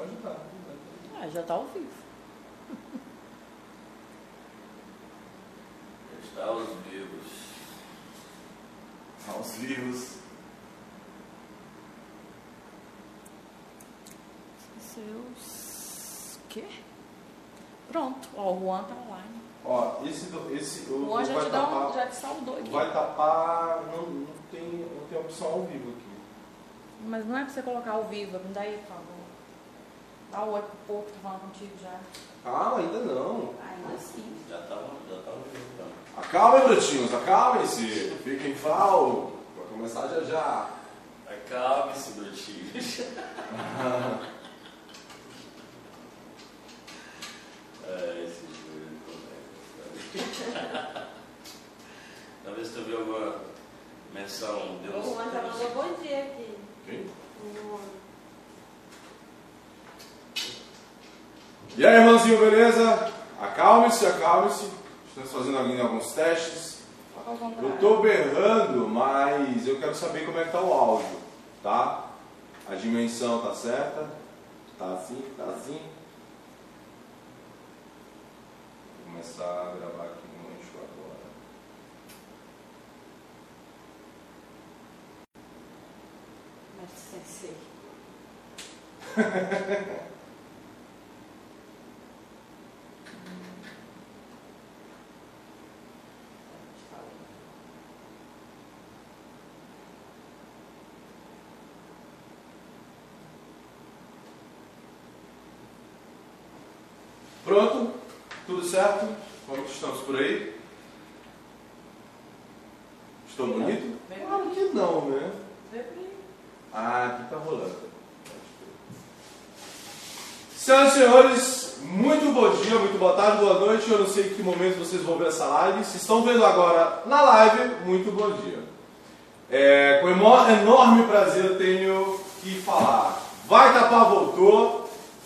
Pode. Ah, já tá ao vivo. Está aos vivos. Aos vivos. Seus. Quê? Pronto. Ó, o Juan tá online. Ó, esse, do- esse o, Juan já vai te, dá um, tapar, já te saudou aqui. vai tapar, não, não, tem, não tem opção ao vivo aqui. Mas não é pra você colocar ao vivo, me dá aí, por favor. Dá o oi pro povo que tá falando contigo já. Ah, ainda não. Ainda sim. Já está já tá ao vivo. Então. Acalmem, brutinhos, acalmem-se. Fiquem fal. Vai começar já já. Acalme-se, Bertinho. é, esse joelho de colega. Talvez tu viu alguma menção. Deus. O Juan já mandou bom dia aqui. Quem? O E aí, irmãozinho, beleza? Acalme-se, acalme-se. Estamos fazendo alguns testes. Eu tô berrando, mas eu quero saber como é que tá o áudio, tá? A dimensão tá certa? Tá assim, tá assim. Vou começar a gravar aqui no eixo agora. Mestre Sensei. Pronto? Tudo certo? Como estamos por aí? Estou bonito? Claro que não, né? Ah, aqui tá rolando. Senhoras e senhores, muito bom dia, muito boa tarde, boa noite. Eu não sei em que momento vocês vão ver essa live. Se estão vendo agora na live, muito bom dia. É, com enorme prazer eu tenho que falar. Vai Tapar voltou,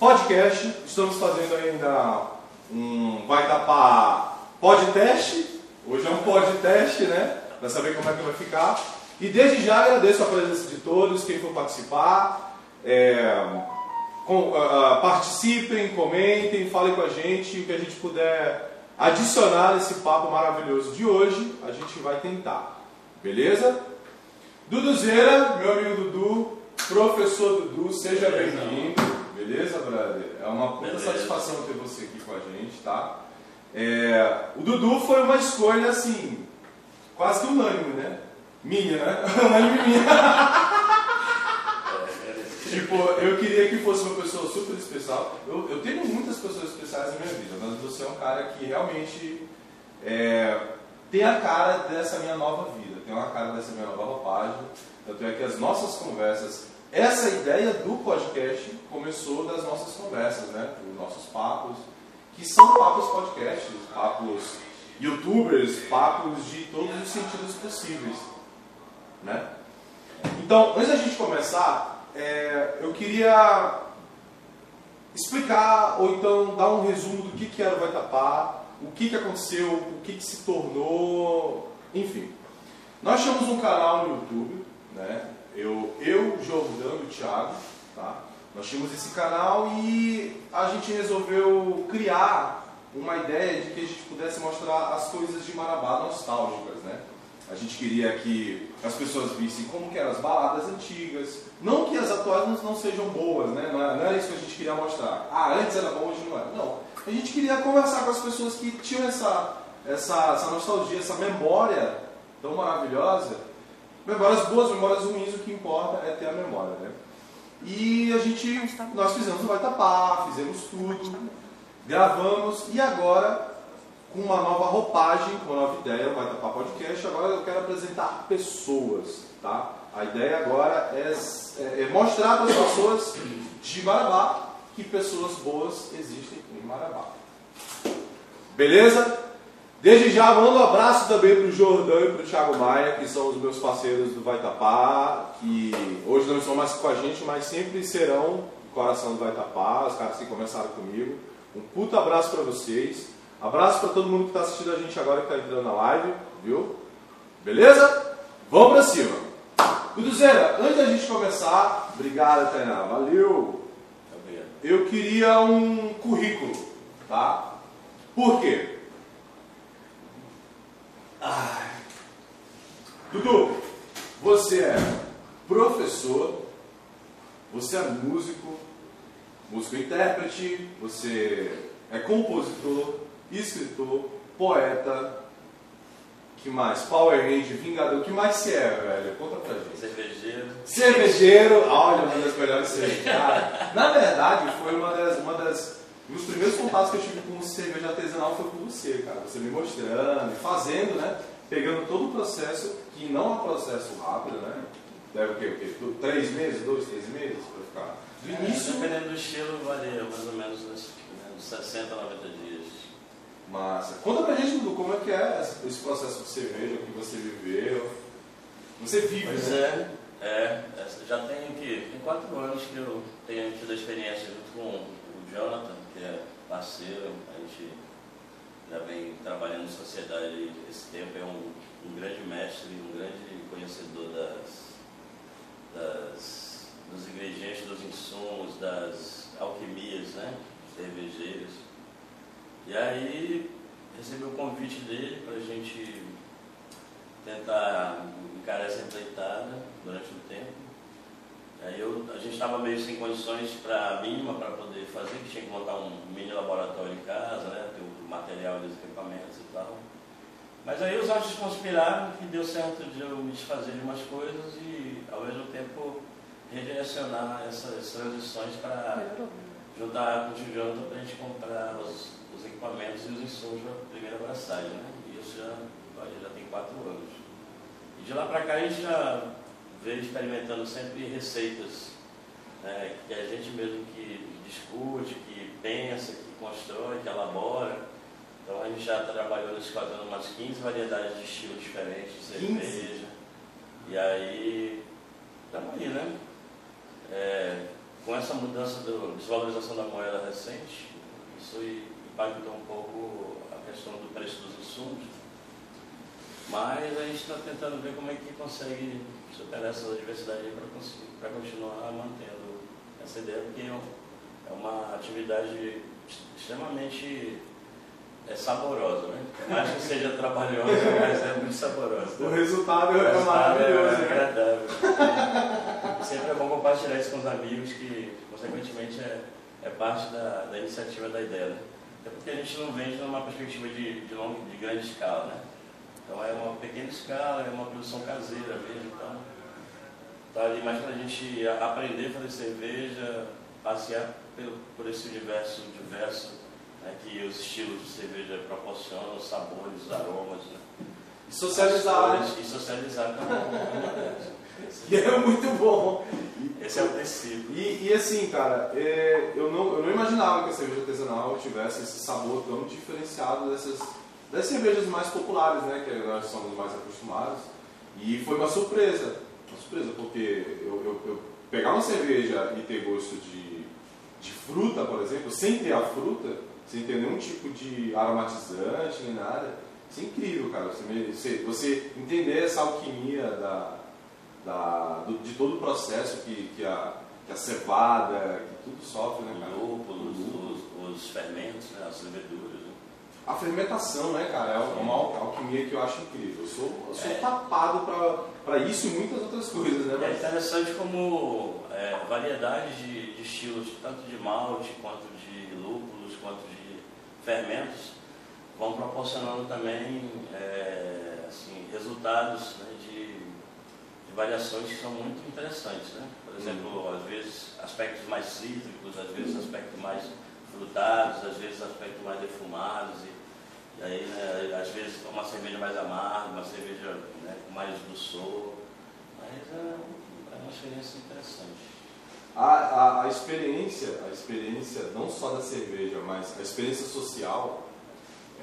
podcast. Estamos fazendo ainda um Vai Tapar podcast. Hoje é um podcast, né? Para saber como é que vai ficar. E desde já agradeço a presença de todos, quem for participar. É, com- ah, participem, comentem, falem com a gente. O que a gente puder adicionar nesse papo maravilhoso de hoje, a gente vai tentar. Beleza? Duduzeira, meu amigo Dudu, professor Dudu, seja bem-vindo. Beleza, brother? É uma puta Beleza. satisfação ter você aqui com a gente, tá? É, o Dudu foi uma escolha assim, quase que unânime, né? Minha, né? Unânime minha. É, é, Tipo, eu queria que fosse uma pessoa super especial. Eu, eu tenho muitas pessoas especiais na minha vida, mas você é um cara que realmente é, tem a cara dessa minha nova vida, tem uma cara dessa minha nova roupagem. Tanto é que as nossas conversas, essa ideia do podcast começou das nossas conversas, né? Dos nossos papos, que são papos podcasts, papos youtubers, papos de todos os sentidos possíveis, né? Então, antes da gente começar, é, eu queria explicar ou então dar um resumo do que, que era o Vai Tapar, o que, que aconteceu, o que, que se tornou, enfim. Nós tínhamos um canal no YouTube, né? Eu, eu Jordão e o Thiago, tá? Nós tínhamos esse canal e a gente resolveu criar uma ideia de que a gente pudesse mostrar as coisas de Marabá nostálgicas, né? A gente queria que as pessoas vissem como que eram as baladas antigas. Não que as atuais não, sejam boas, né? Não era, não era isso que a gente queria mostrar. Ah, antes era bom, hoje não era. Não. A gente queria conversar com as pessoas que tinham essa, essa, essa nostalgia, essa memória tão maravilhosa. Memórias boas, memórias ruins, o que importa é ter a memória, né? E a gente, nós fizemos o Vai Tapar, fizemos tudo, gravamos e agora com uma nova roupagem, com uma nova ideia, o Vai Tapar Podcast. Agora eu quero apresentar pessoas, tá? A ideia agora é, é- é mostrar para as pessoas de Marabá que pessoas boas existem em Marabá. Beleza? Desde já, mando um abraço também para o Jordão e para o Thiago Maia, que são os meus parceiros do Vai Tapar, que hoje não estão mais com a gente, mas sempre serão o coração do Vai Tapar, os caras que começaram comigo. Um puta abraço para vocês. Abraço para todo mundo que está assistindo a gente agora, que está entrando na live, viu? Beleza? Vamos para cima. Duduzeira, antes da gente começar, obrigado, Tainá, valeu. Eu queria um currículo, tá? Por quê? Ai. Dudu, você é professor, você é músico, músico intérprete, você é compositor, escritor, poeta, que mais? Power Ranger, Vingador, o que mais você é, velho? Conta pra gente. Cervejeiro. Cervejeiro, olha, uma das melhores cervejas. Na verdade, foi uma das, uma das. Um dos primeiros contatos que eu tive com cerveja artesanal foi com você, cara. Você me mostrando, fazendo, né? Pegando todo o processo, que não é um processo rápido, né? Deve o quê? O quê? Três meses, dois, três meses pra ficar. Do É, início. dependendo do estilo, varia mais ou menos uns uns 60 a 90 dias. Massa. Conta pra gente, Dudu, como é que é esse processo de cerveja, o que você viveu. Você vive, Pois né? é, é, já tem aqui, tem quatro anos que eu tenho tido a experiência junto com o Jonathan, que é parceiro, a gente já vem trabalhando em sociedade esse tempo, é um, um grande mestre, um grande conhecedor das, das, dos ingredientes, dos insumos, das alquimias, né, cervejeiras. E aí recebi o convite dele para a gente tentar encarar essa empreitada durante um tempo. Aí eu, a gente estava meio sem condições para mínima para poder fazer, que tinha que montar um mini laboratório em casa, né, ter o material e os equipamentos e tal. Mas aí os astros conspiraram que deu certo de eu me desfazer de umas coisas e ao mesmo tempo redirecionar essas transições para juntar com o Jonathan para a gente comprar os, os equipamentos e os insumos para a primeira abraçagem, né? E isso já, já tem quatro anos. E de lá para cá a gente já veio experimentando sempre receitas né, que a gente mesmo que discute, que pensa, que constrói, que elabora. Então a gente já trabalhou nesses quatro anos umas 15 variedades de estilo diferentes de 15? cerveja. E aí, estamos aí, né? É, com essa mudança da desvalorização da moeda recente, isso impactou um pouco a questão do preço dos. Mas a gente está tentando ver como é que consegue superar essa diversidade para continuar mantendo essa ideia, porque é é uma atividade extremamente é, saborosa, né? Mais que seja trabalhosa, mas é muito saborosa. O resultado O é resultado maravilhoso, é né? agradável. Sempre é bom compartilhar isso com os amigos, que consequentemente é, é parte da, da iniciativa da ideia. Né? Até porque a gente não vende numa perspectiva de, de, longa, de grande escala. Né? Então é uma pequena escala, é uma produção caseira mesmo. Então, tá ali mais para a gente aprender a fazer cerveja, passear pelo, por esse universo diverso né, que os estilos de cerveja proporcionam, os sabores, os aromas. Né? E socializar, né? E socializar também. é. E é muito bom. Esse é o tecido. E, e assim, cara, é, eu, não, eu não imaginava que a cerveja artesanal tivesse esse sabor tão diferenciado dessas das cervejas mais populares, né? Que nós somos mais acostumados. E foi uma surpresa. Uma surpresa, porque eu, eu, eu pegar uma cerveja e ter gosto de, de fruta, por exemplo, sem ter a fruta, sem ter nenhum tipo de aromatizante nem nada, isso é incrível, cara. Você, você, entender essa alquimia da, da, do- de todo o processo que, que, a, que a cevada, que tudo sofre, né, cara? O lúpulo. os, os fermentos, né, as leveduras. A fermentação, né, cara, é uma al- alquimia que eu acho incrível. Eu sou, eu sou É. tapado para isso e muitas outras coisas, né? É Mas, interessante como é, variedades de, de estilos, tanto de malte, quanto de lúpulos, quanto de fermentos, vão proporcionando também é, assim, resultados né, de, de variações que são muito interessantes. Né? Por exemplo, às vezes aspectos mais cítricos, às vezes aspectos mais frutados, às vezes aspectos mais defumados. E, e aí, né, às vezes, uma cerveja mais amarga, uma cerveja né, com mais dulçor. Mas é, é uma experiência interessante. a, a, a experiência, a experiência não só da cerveja, mas a experiência social,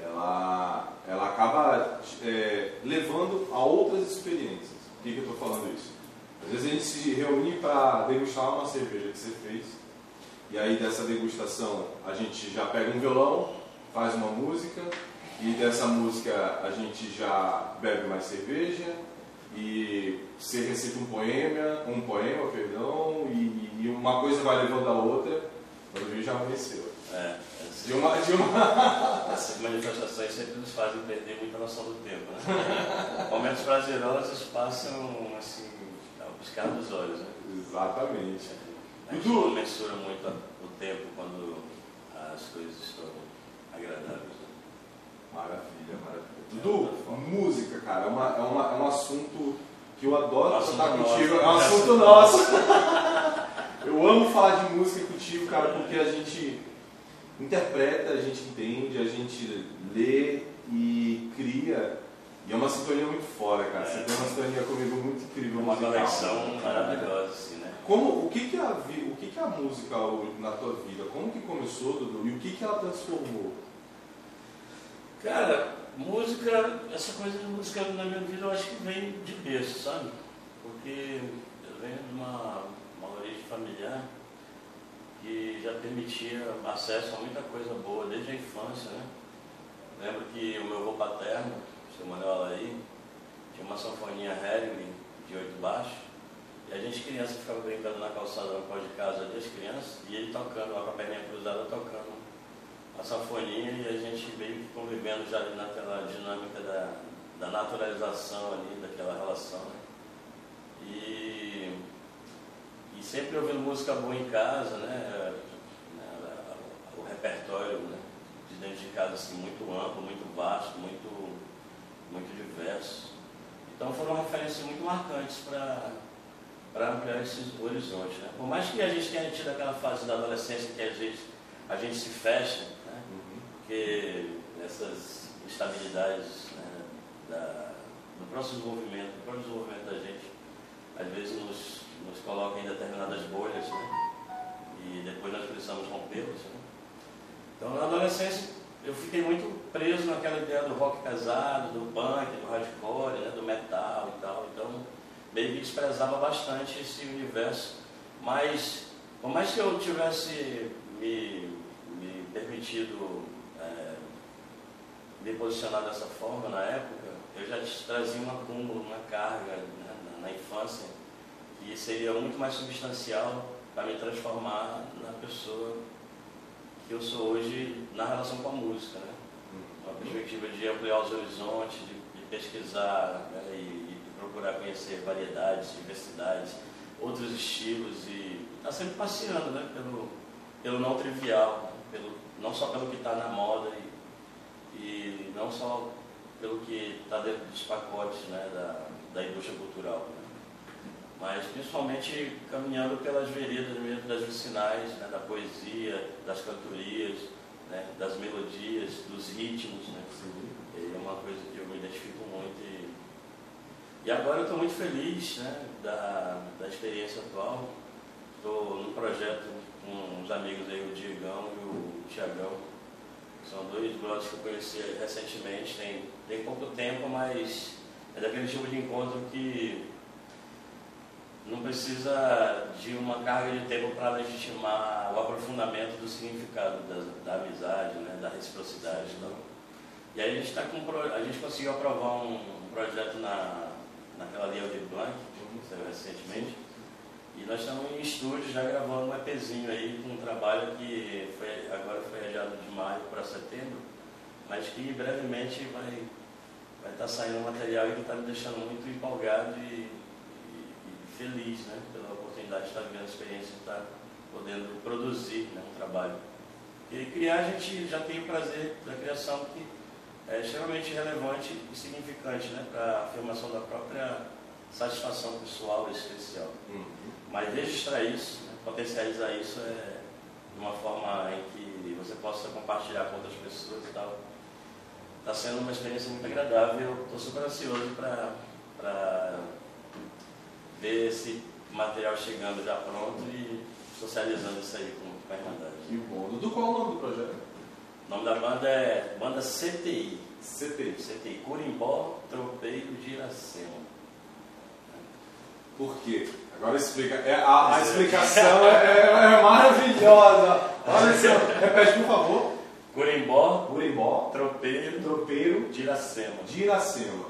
ela, ela acaba é, levando a outras experiências. Por que, que eu estou falando isso? Às vezes a gente se reúne para degustar uma cerveja que você fez, e aí dessa degustação a gente já pega um violão, faz uma música, e dessa música a gente já bebe mais cerveja, e você recita um poema, um poema, perdão, e, e uma coisa vai levando a outra, Mas o Rio já amanheceu. É, De uma, de uma... essas manifestações sempre nos fazem perder muita noção do tempo, né? Momentos prazerosos passam assim, piscar dos olhos, né? Exatamente. A gente não mensura muito o tempo quando as coisas estão agradáveis. né? Maravilha, maravilha. Dudu, música, cara, é, uma, é, uma, é um assunto que eu adoro assunto nosso. contigo. É um assunto nosso. eu amo falar de música contigo, cara, porque a gente interpreta, a gente entende, a gente lê e cria. E é uma sintonia muito fora, cara. Você É. tem uma sintonia comigo muito incrível. Uma musical. conexão maravilhosa, assim, né? Como, o que que, a, o que que a música na tua vida, como que começou, Dudu, e o que que ela transformou? Cara, música, essa coisa de música na minha vida eu acho que vem de berço, sabe? Porque eu venho de uma, uma origem familiar que já permitia acesso a muita coisa boa desde a infância, né? Lembro que o meu avô paterno, o seu Manuel Alaí, tinha uma sanfoninha Hering de oito baixos, a gente criança ficava brincando na calçada no de casa ali, as crianças, e ele tocando com a perninha cruzada, tocando a sanfoninha e a gente que convivendo já ali naquela dinâmica da, da naturalização ali, daquela relação. Né? E, e sempre ouvindo música boa em casa? Né, O repertório né? de dentro de casa assim, muito amplo, muito vasto, muito, muito diverso. Então foram referências muito marcantes para ampliar esses horizontes. Né? Por mais que a gente tenha tido aquela fase da adolescência que a gente, a gente se fecha, né? porque essas instabilidades né, da, do próximo desenvolvimento, do próprio desenvolvimento da gente, às vezes nos, nos coloca em determinadas bolhas, né? e depois nós precisamos rompê-las. Né? Então, na adolescência, eu fiquei muito preso naquela ideia do rock pesado, do punk, do hardcore, né, do metal e tal. Então, meio que desprezava bastante esse universo. Mas, por mais que eu tivesse me, me permitido é, me posicionar dessa forma na época, eu já trazia um acúmulo, uma carga né, na, na infância, que seria muito mais substancial para me transformar na pessoa que eu sou hoje na relação com a música. Né? Uma perspectiva de ampliar os horizontes, de, de pesquisar né, e, e procurar conhecer variedades, diversidades, outros estilos e estar tá sempre passeando né, pelo, pelo não trivial, né, pelo, não só pelo que está na moda e, e não só pelo que está dentro dos pacotes né, da, da indústria cultural. Né? Mas principalmente caminhando pelas veredas mesmo das vicinais, né, da poesia, das cantorias, né, das melodias, dos ritmos. Né? É uma coisa que eu me identifico muito. E, e agora eu estou muito feliz né, da, da experiência atual. Estou num projeto com uns amigos aí, o Diegão e o Tiagão. São dois brothers que eu conheci recentemente, tem, tem pouco tempo, mas é daquele tipo de encontro que não precisa de uma carga de tempo para legitimar o aprofundamento do significado da, da amizade, né, da reciprocidade. Então. E aí a gente, tá com, a gente conseguiu aprovar um, um projeto na, naquela linha de Blanc, saiu recentemente, e nós estamos em estúdio já gravando um EPzinho aí, com um trabalho que foi, agora foi adiado de maio para setembro, mas que brevemente vai vai estar saindo um material aí que está me deixando muito empolgado e, e- e feliz né, pela oportunidade de estar vivendo a experiência de estar podendo produzir né, um trabalho. E criar a gente já tem o prazer da criação que é extremamente relevante e significante né, para a afirmação da própria satisfação pessoal e especial. Uhum. Mas registrar isso, né, potencializar isso é de uma forma em que você possa compartilhar com outras pessoas e tal. Está sendo uma experiência muito agradável. Estou super ansioso para ver esse material chegando já pronto e socializando isso aí com, com a Irmandade. Que bom. Dudu, qual é o nome do projeto? O nome da banda é Banda CTI. CT. CTI, Curimbó Tropeiro de Iracema. Por quê? Agora explica. É, a, a explicação é, é maravilhosa. Olha só. Repete, por favor. Curimbó Urimbó, Tropeiro tropeiro de Iracema. de Iracema.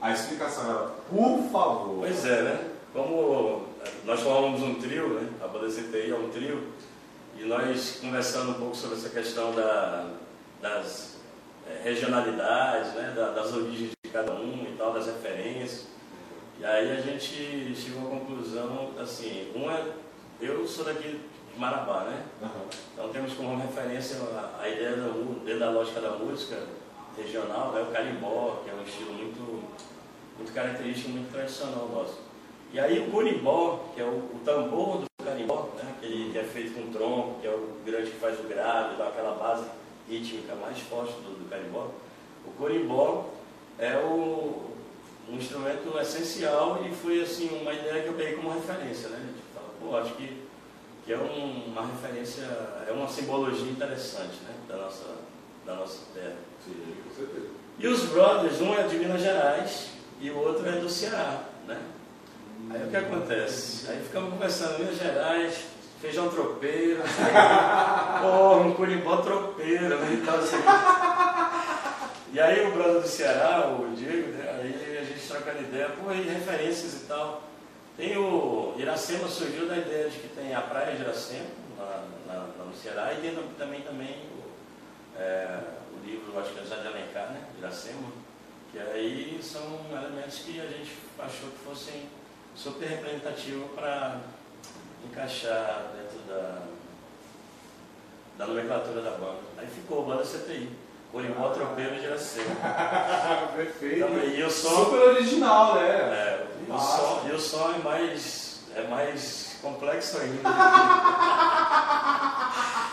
A explicação era, por favor. Pois é, né? Como nós formamos um trio, né? A banda CTI é um trio, E nós conversando um pouco sobre essa questão da, das eh, regionalidades, né, da- das origens de cada um e tal, das referências. E aí a gente chegou à conclusão, assim, uma, eu sou daqui de Marabá, né? Então temos como referência a, a ideia da, dentro da lógica da música regional, né, o carimbó, que é um estilo muito, muito característico, muito tradicional nosso. E aí o corimbó, que é o, o tambor do carimbó, né, aquele que é feito com tronco, que é o grande que faz o grave, dá aquela base rítmica mais forte do, do carimbó. O corimbó é o, um instrumento essencial e foi assim uma ideia que eu peguei como referência, né? Falar, pô, acho que que é um- uma referência, é uma simbologia interessante né, da, nossa, da nossa terra. Sim, com certeza. E os brothers, um é de Minas Gerais e o outro é do Ceará. Né? Aí o que acontece? Aí ficamos conversando, Minas Gerais, feijão tropeiro, pô, um curimbó tropeiro, né, tal, assim. E aí o brother do Ceará, o Diego, né, aí a gente trocando ideia, pô, e referências e tal. Tem o Iracema surgiu da ideia de que tem a praia de Iracema, lá, lá- no Ceará, e tem também, também o, é, o livro, acho que é de Alencar, né? Iracema, que aí são elementos que a gente achou que fossem super representativos para encaixar dentro da, da nomenclatura da banda. Aí ficou banda CTI, Corimbó Tropeiro de Iracema. Perfeito. Então, e o som Super original, né? é, e o som, e o som é mais, é mais complexo ainda.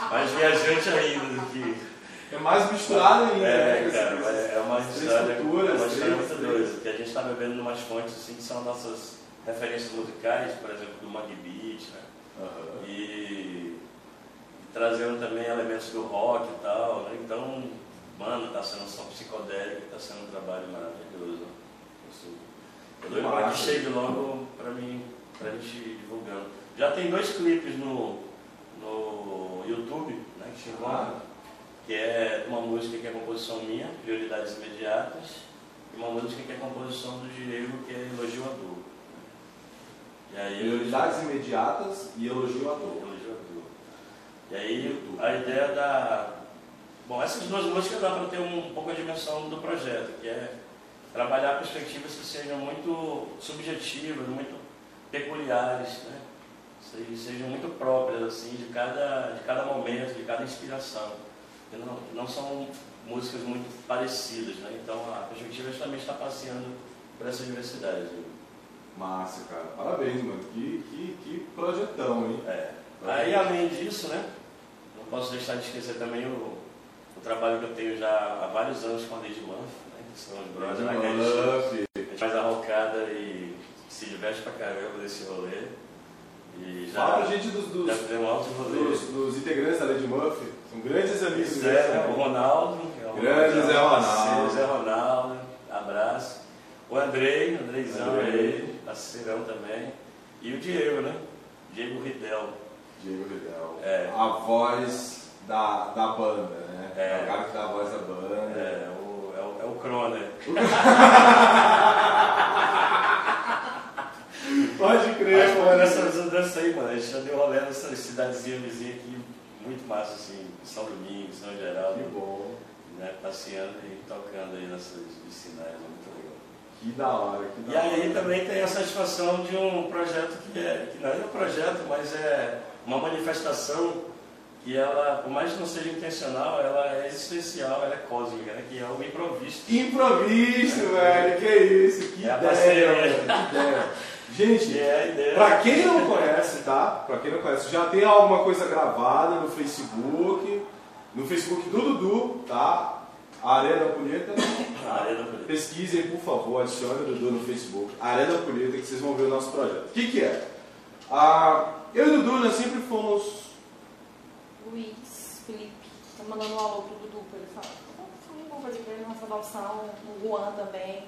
mais viajante ainda do que. É mais misturado ainda. É, né? cara, mas é uma história, é uma história muito doida. Que a gente está bebendo em umas fontes assim, que são nossas referências musicais, por exemplo, do Mangue Beat, né? Aham. E, e trazendo também elementos do rock e tal, né? Então, mano, tá sendo um som psicodélico, tá sendo um trabalho maravilhoso. Assim, eu doido para que chegue logo pra mim, pra gente ir divulgando. Já tem dois clipes no, no YouTube, né, que se encontram, que é uma música que é composição minha, Prioridades Imediatas, e uma música que é composição do Diego, que é Elogio à Dor. Aí, Prioridades imediatas e elogio à dor. Elogio à Dor. E aí a ideia da. Bom, essas duas músicas dá para ter um pouco a dimensão do projeto, que é trabalhar perspectivas que sejam muito subjetivas, muito peculiares, né? Se- sejam muito próprias assim de cada, de cada momento, de cada inspiração. Não, não são músicas muito parecidas, né? Então a perspectiva também está passeando por essa diversidade. Massa, cara. Parabéns, mano. Que, que, que projetão, hein? É. Aí, além disso, né, não posso deixar de esquecer também o, o trabalho que eu tenho já há vários anos com a Lady Murphy, né, que são os brothers né, a gente- faz a rocada e se diverte pra caramba desse rolê. E já, Fala pra gente dos, dos, já fizemos altos rolês. dos, dos integrantes da Lady Murphy. São grandes amigos. Zé, né, o Ronaldo, é Grande Zé Ronaldo. Zé Ronaldo, abraço. O Andrei, Andreizão Andrei. aí, parceirão também. E o Diego, né? Diego Ridel. Diego Vidal. É. A voz da, da banda, né? É. o cara que dá a voz da banda. É, o, é, o, é o Croner. Pode Mas, crer, pô, mano. nessa dança aí, mano, a gente já deu rolê nessa cidadezinha vizinha aqui, muito massa, assim, São Domingos, São Geraldo, Que bom. né, passeando e tocando aí nessas vicinais, é legal. Que da hora, que da E aí hora. também tem a satisfação de um projeto que, é, que não é um projeto, mas é uma manifestação que ela, por mais que não seja intencional, ela é existencial, ela é cósmica, né, que é o improviso. Improviso, velho. Que isso, que É a ideia, velho. Que ideia. Gente, é. Pra quem não conhece, tá? Pra quem não conhece, já tem alguma coisa gravada no Facebook, no Facebook do Dudu, tá? Areia da Punheta. A. Pesquisem, por favor, adicione o Dudu no Facebook. Areia da Punheta, que vocês vão ver o nosso projeto. O que, que é? Ah, eu e o Dudu, nós sempre fomos. Luiz, Felipe, tá mandando um alô pro Dudu pra ele falar. Vamos fazer pra ele nossa adoção, o Juan também,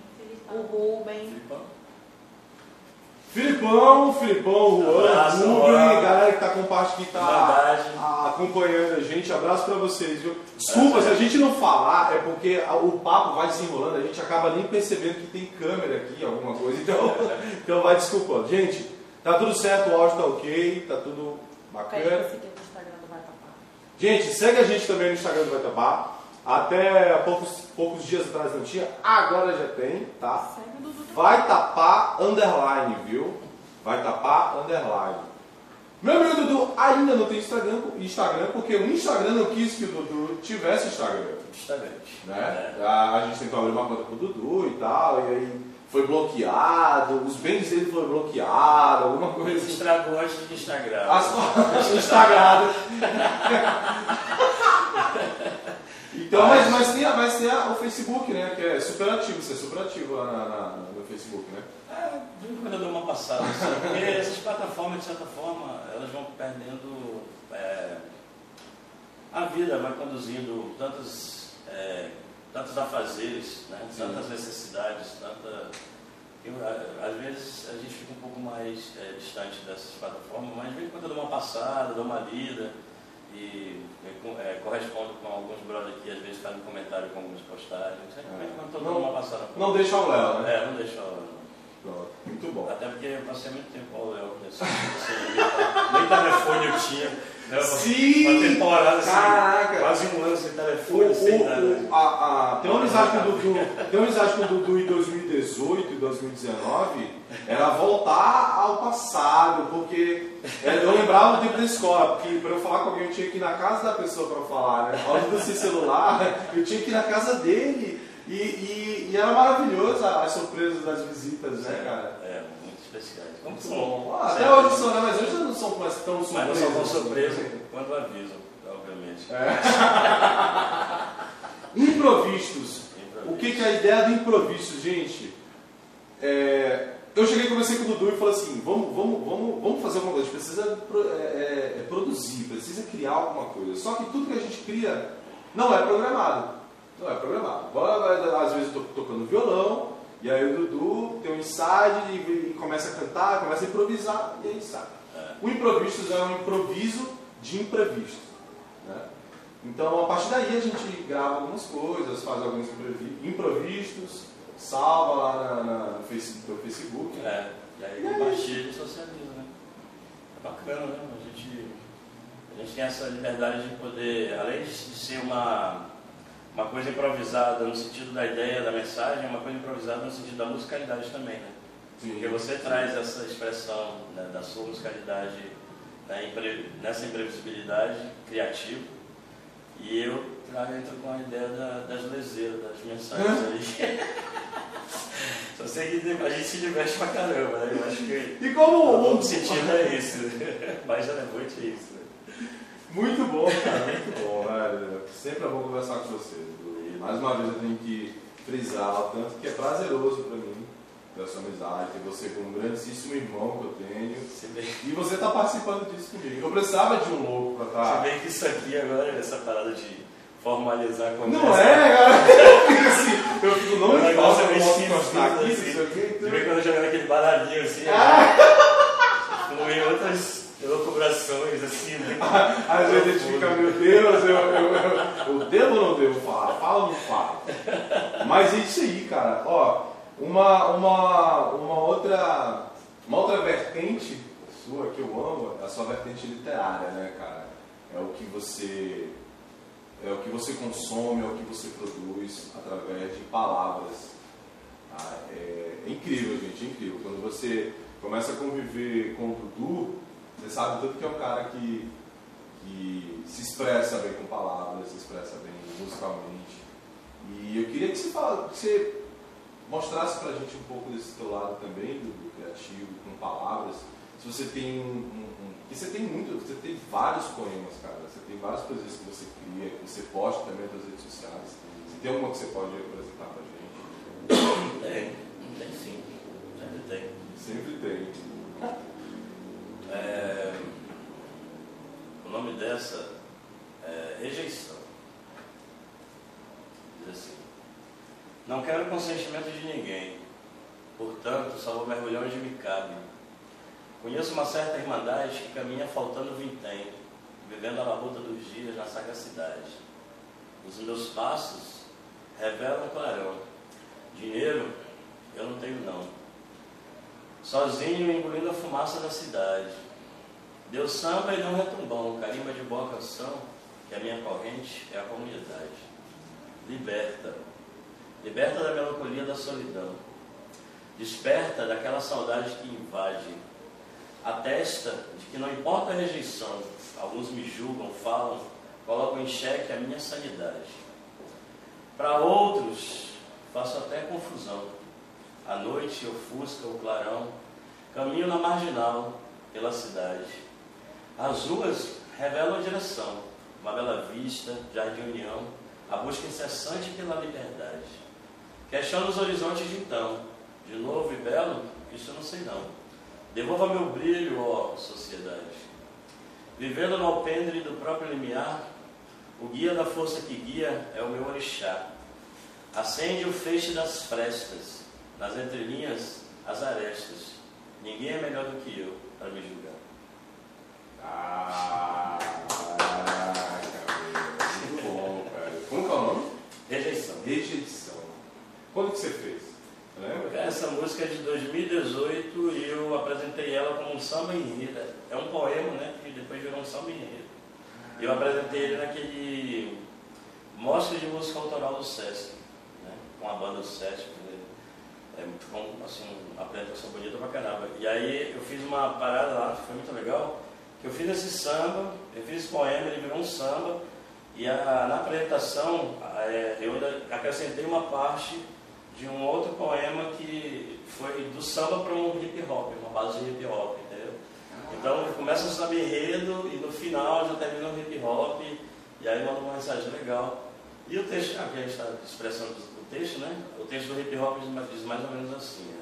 o Rubem. Filipão. Filipão, Filipão, Juan, Abraço, Rubem, galera que tá compartilhando, que tá a- acompanhando a gente. Abraço pra vocês, viu? Desculpa, se a gente não falar, é porque o papo vai desenrolando, a gente acaba nem percebendo que tem câmera aqui, alguma coisa, então, então vai desculpando. Gente, tá tudo certo, o áudio tá ok, tá tudo bacana. Gente, segue a gente também no Instagram do Vai Tapar. Até poucos, poucos dias atrás não tinha, agora já tem, tá? Segue o Dudu também. Vai tapar underline, viu? Vai tapar underline. Meu amigo Dudu ainda não tem Instagram, Instagram porque o Instagram não quis que o Dudu tivesse Instagram. Justamente. Né? É. A, a gente tentou abrir uma conta pro Dudu e tal, e aí foi bloqueado, os bens dele foram bloqueados, alguma coisa assim. estragou antes do Instagram. As fotos Instagram. Então, mas, mas tem, mas tem a- o Facebook, né? Que é super ativo, você é super ativo lá na- na- Facebook, né? É, de vez em quando eu dou uma passada, assim, porque essas plataformas, de certa forma, elas vão perdendo é, a vida, vai conduzindo tantos, é, tantos afazeres, né? Sim. tantas necessidades, tanta... eu, às vezes a gente fica um pouco mais é, distante dessas plataformas, mas de vez em quando eu dou uma passada, dou uma lida e é, co- é, correspondo com alguns brothers que às vezes fazem comentário com algumas postagens. Em quando Não- deixa o Léo, né? É, não deixa eu... Pronto, muito bom. Até porque eu passei muito tempo ao Léo, assim, assim, nem telefone eu tinha. Né? Sim! Uma temporada assim, Caraca! quase um ano sem O, telefone, sem nada. o, o, a, a, tem uma amizade com o Dudu, tem uma amizade com o Dudu em 2018 e 2019, era voltar ao passado, porque é, eu lembrava o tempo da escola, porque para eu falar com alguém eu tinha que ir na casa da pessoa para falar, né? Ao Dudu sem celular, eu tinha que ir na casa dele. E, e, e era maravilhoso as surpresas das visitas, né, cara? É, muito especiais. Como Muito são? bom. Ah, até hoje são, né? Mas hoje não são mais tão Mas surpresas. não só com surpresa quando avisam, obviamente. É. Improvistos. O que, que é a ideia do improviso, gente? É, eu cheguei e conversei com o Dudu e falei assim, vamos, vamos, vamos, vamos fazer alguma coisa, a gente precisa é, é, é produzir, precisa criar alguma coisa. Só que tudo que a gente cria não é programado. Não é programado. Às vezes eu estou tocando violão, e aí o Dudu tem um insight e, começa a cantar, começa a improvisar, e aí sai. É. O improviso é um improviso de imprevisto. Né? Então, a partir daí, a gente grava algumas coisas, faz alguns improvistos, salva lá na, na- no Face- no Facebook. É, e aí compartilha e socializa, né? É bacana, né? A gente, a gente tem essa liberdade de poder, além de ser uma, uma coisa improvisada no sentido da ideia, da mensagem, uma coisa improvisada no sentido da musicalidade também, né? Porque você traz essa expressão né, da sua musicalidade né, impre- nessa imprevisibilidade criativa e eu trago entro com a ideia da, das lezeiras, das mensagens aí. Só sei que a gente se diverte pra caramba, né? Eu acho que E como o sentido é isso, né? mais relevante é isso. Né? Muito bom, cara, muito bom, velho. Sempre é bom conversar com você. E mais uma vez eu tenho que frisar o tanto que é prazeroso pra mim ter a sua amizade, ter você como um grandíssimo irmão que eu tenho. Se bem, E você tá participando disso comigo. Eu precisava de um louco pra se estar. bem que isso aqui agora, essa parada de formalizar conversa. Não é, cara? Eu fico assim, eu fico, não O me é eu posso encostar aqui, assim. não sei o quê. De então- vez quando eu jogando aquele baralhinho assim, como em outras elucubrações assim, né? Às vezes a gente fica, meu Deus, eu, eu, eu, eu devo ou não devo falar? Fala ou não fala? Mas é isso aí, cara. Ó, uma, uma, uma, outra, uma outra vertente sua que eu amo é a sua vertente literária, né, cara? É o que você. É o que você consome, é o que você produz através de palavras. Ah, é, é incrível, gente, é incrível. Quando você começa a conviver com o Dudu, você sabe tanto que é um cara que, que se expressa bem com palavras, se expressa bem musicalmente. E eu queria que você, fala, que você mostrasse pra gente um pouco desse teu lado também, do, do criativo, com palavras. Se você tem um, um, um- você tem muito, você tem vários poemas, cara. Você tem várias coisas que você cria, que você posta também nas redes sociais. Se tem alguma que você pode apresentar pra gente? Tem, tem sim, sempre tem. Sempre tem. É, o nome dessa é Rejeição. Diz assim: Não quero consentimento de ninguém, portanto, só vou mergulhar onde me cabe. Conheço uma certa irmandade que caminha faltando vintém, vivendo a labuta dos dias na sagacidade. Os meus passos revelam clarão. Dinheiro eu não tenho não. Sozinho engolindo a fumaça da cidade. Deu samba e não retumbão, carimba de boa canção, que a minha corrente é a comunidade. Liberta. Liberta da melancolia da solidão. Desperta daquela saudade que invade. Atesta de que não importa a rejeição, alguns me julgam, falam, colocam em xeque a minha sanidade. Para outros, faço até confusão. À noite, ofusca o clarão, caminho na marginal, pela cidade. As ruas revelam a direção, uma bela vista, jardim união, a busca incessante pela liberdade. Questiono os horizontes de então, de novo e belo, isso eu não sei não. Devolva meu brilho, ó sociedade. Vivendo no alpendre do próprio limiar, o guia da força que guia é o meu orixá. Acende o feixe das frestas, nas entrelinhas as arestas. Ninguém é melhor do que eu para me julgar. Ah, muito bom, cara. Como que é o nome? Rejeição. Rejeição. Quando que você fez? Lembra? Essa música é de 2018 e eu apresentei ela como um samba enredo. É um poema, né? Que depois virou um samba enredo. Eu apresentei ele naquele Mostra de Música Autoral do Sesc, né? com a banda do Sesc. É, ficou assim, uma apresentação bonita pra caramba. E aí eu fiz uma parada lá, foi muito legal, que eu fiz esse samba, eu fiz esse poema, ele virou um samba, e a, na apresentação é, eu acrescentei uma parte de um outro poema que foi do samba para um hip hop, uma base de hip hop, entendeu? Então começa o samba enredo e no final já termina o hip hop, e aí manda uma mensagem legal. E o texto, aqui a gente está expressando o texto, né? O texto do hip hop diz mais ou menos assim, né?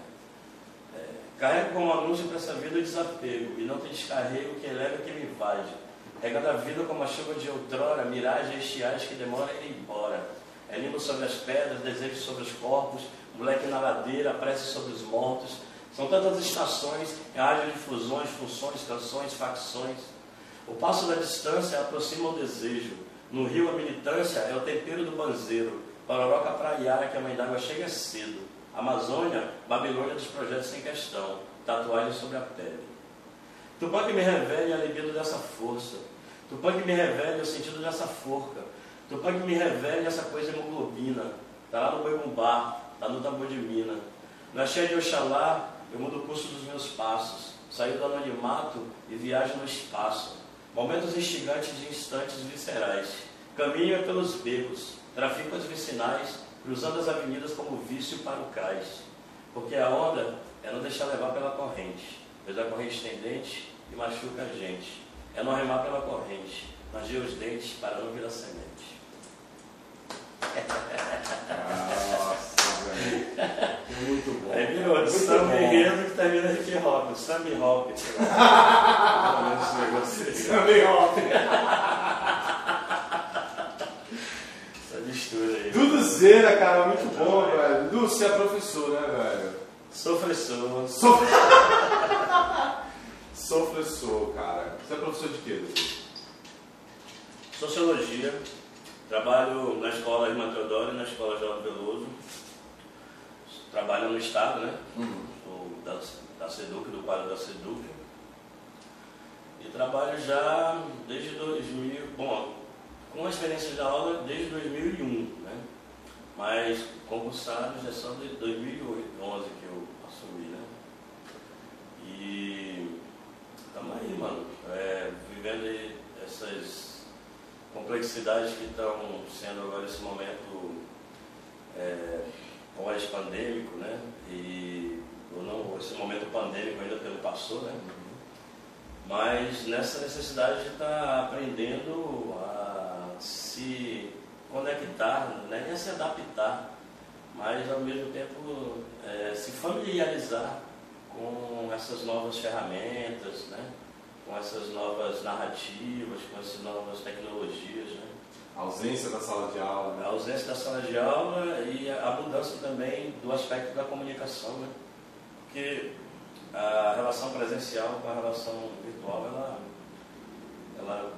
É, Carrego como anúncio para essa vida o desapego, e não te descarrego que eleva que me invade. Regando a vida como a chuva de outrora, miragem estiais que demora a ir embora. É limbo sobre as pedras, desejo sobre os corpos, moleque na ladeira, prece sobre os mortos. São tantas estações, áreas de fusões, funções, canções, facções. O passo da distância aproxima o desejo. No rio a militância é o tempero do banzeiro. Pororoca praiara que a mãe d'água chega cedo. Amazônia, Babilônia dos projetos em questão. Tatuagem sobre a pele. Tupã que me revele a libido dessa força. Tupã que me revele o sentido dessa forca. Tupã que me revele essa coisa hemoglobina. Está lá no boi bumbá, está no tambor de mina. Na cheia de Oxalá, eu mudo o curso dos meus passos. Saio do anonimato e viajo no espaço. Momentos instigantes de instantes viscerais. Caminho é pelos becos, trafico as vicinais, cruzando as avenidas como vício para o cais. Porque a onda é não deixar levar pela corrente, pois a corrente tem dente e machuca a gente. É não remar pela corrente, ranger os dentes para não virar semente. Nossa, velho. Muito bom. Aí virou de bom. enredo que termina hip hop, samba e hop. Esse negócio aí. Também, ó. Essa mistura Zera, cara, muito bom, velho. Você é professor, né, velho? Sou... Sou professor, cara. Você é professor de quê? Sociologia. Trabalho na escola Irmã Teodoro e na escola João Veloso. Trabalho no Estado, né? Sou da, da SEDUC, do quadro da SEDUC. E trabalho já desde 2000, bom, com a experiência de aula desde 2001, né? Mas concursado já só de 2011 que eu assumi, né? E estamos aí, mano, é, vivendo essas complexidades que estão sendo agora esse momento é, pós-pandêmico, né? E ou não, esse momento pandêmico ainda não passou, né? Mas nessa necessidade de estar aprendendo a se conectar, né? nem a se adaptar, mas ao mesmo tempo é, se familiarizar com essas novas ferramentas, né? com essas novas narrativas, com essas novas tecnologias. Né? A ausência da sala de aula, né? A ausência da sala de aula e a mudança também do aspecto da comunicação, né? Porque a relação presencial com a relação virtual, ela, ela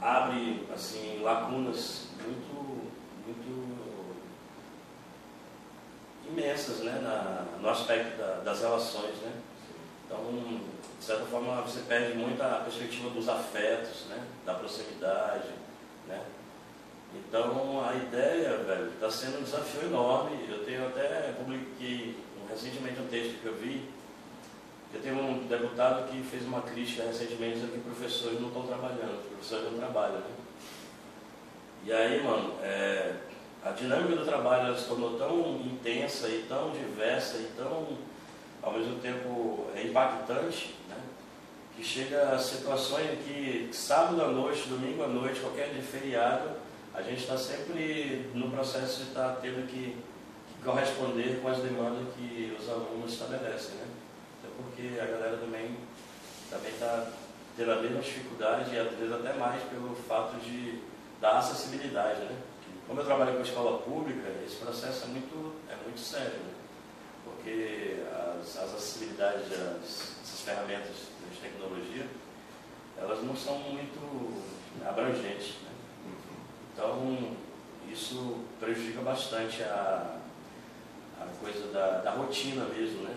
abre assim, lacunas muito, muito imensas né? Na, no aspecto da, das relações. Né? Então, de certa forma, você perde muito a perspectiva dos afetos, né? da proximidade, Né? Então a ideia, velho, está sendo um desafio enorme. Eu tenho até publiquei recentemente um texto que eu vi. Eu tenho um deputado que fez uma crítica recentemente dizendo que professores não estão trabalhando, professores não trabalham. Né? E aí, mano, é, a dinâmica do trabalho se tornou tão intensa e tão diversa e tão, ao mesmo tempo, é impactante, né? que chega a situações que sábado à noite, domingo à noite, qualquer dia feriado, a gente está sempre no processo de estar tá tendo que, que, corresponder com as demandas que os alunos estabelecem. Né? Porque a galera também também está tendo a mesma dificuldade e às vezes até mais pelo fato de, da acessibilidade. Né? Como eu trabalho com escola pública, esse processo é muito, é muito sério. Né? Porque as, as acessibilidades dessas ferramentas de tecnologia, elas não são muito abrangentes. Né? Então, isso prejudica bastante a, a coisa da, da rotina mesmo, né?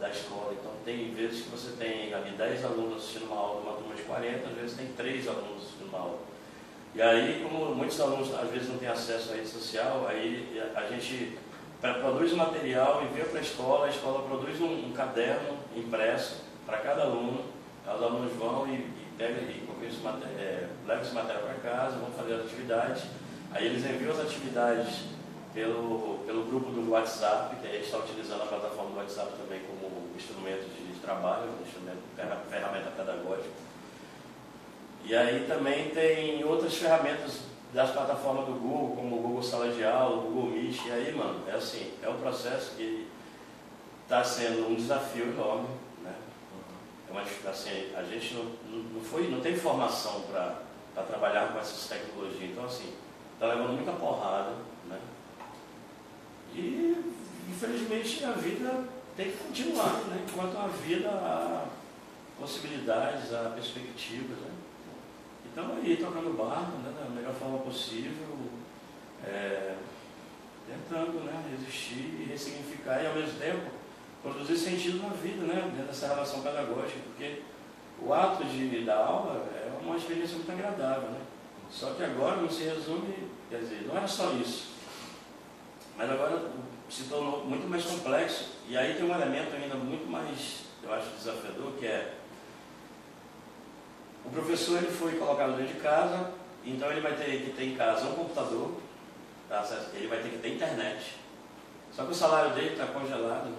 Da escola. Então, tem vezes que você tem ali 10 alunos assistindo uma aula, uma turma de 40, às vezes tem 3 alunos assistindo uma aula. E aí, como muitos alunos às vezes não têm acesso à rede social, aí a gente produz material, envia para a escola, a escola produz um, um caderno impresso para cada aluno, os alunos vão e, e pegam e esse é, levam esse material para casa, vão fazer as atividades, aí eles enviam as atividades pelo, pelo grupo do WhatsApp, que a gente está utilizando a plataforma do WhatsApp também como instrumento de trabalho, um instrumento, ferramenta pedagógica. E aí também tem outras ferramentas das plataformas do Google, como o Google Sala de Aula, o Google Meet. E aí, mano, é assim, é um processo que está sendo um desafio enorme. Né? É uma, assim, a gente não, não, foi, não tem formação para trabalhar com essas tecnologias. Então, assim, está levando muita porrada. Né? E, infelizmente, a vida tem que continuar. Né? Enquanto a vida há possibilidades, há perspectivas. Né? Então aí tocando barco né, da melhor forma possível, é, tentando né, resistir e ressignificar e ao mesmo tempo produzir sentido na vida, né, dentro dessa relação pedagógica, porque o ato de dar aula é uma experiência muito agradável, né? Só que agora não se resume, quer dizer, não era só isso. Mas agora se tornou muito mais complexo. E aí tem um elemento ainda muito mais, eu acho, desafiador, que é o professor ele foi colocado dentro de casa, então ele vai ter que ter em casa um computador, tá? ele vai ter que ter internet. Só que o salário dele está congelado né?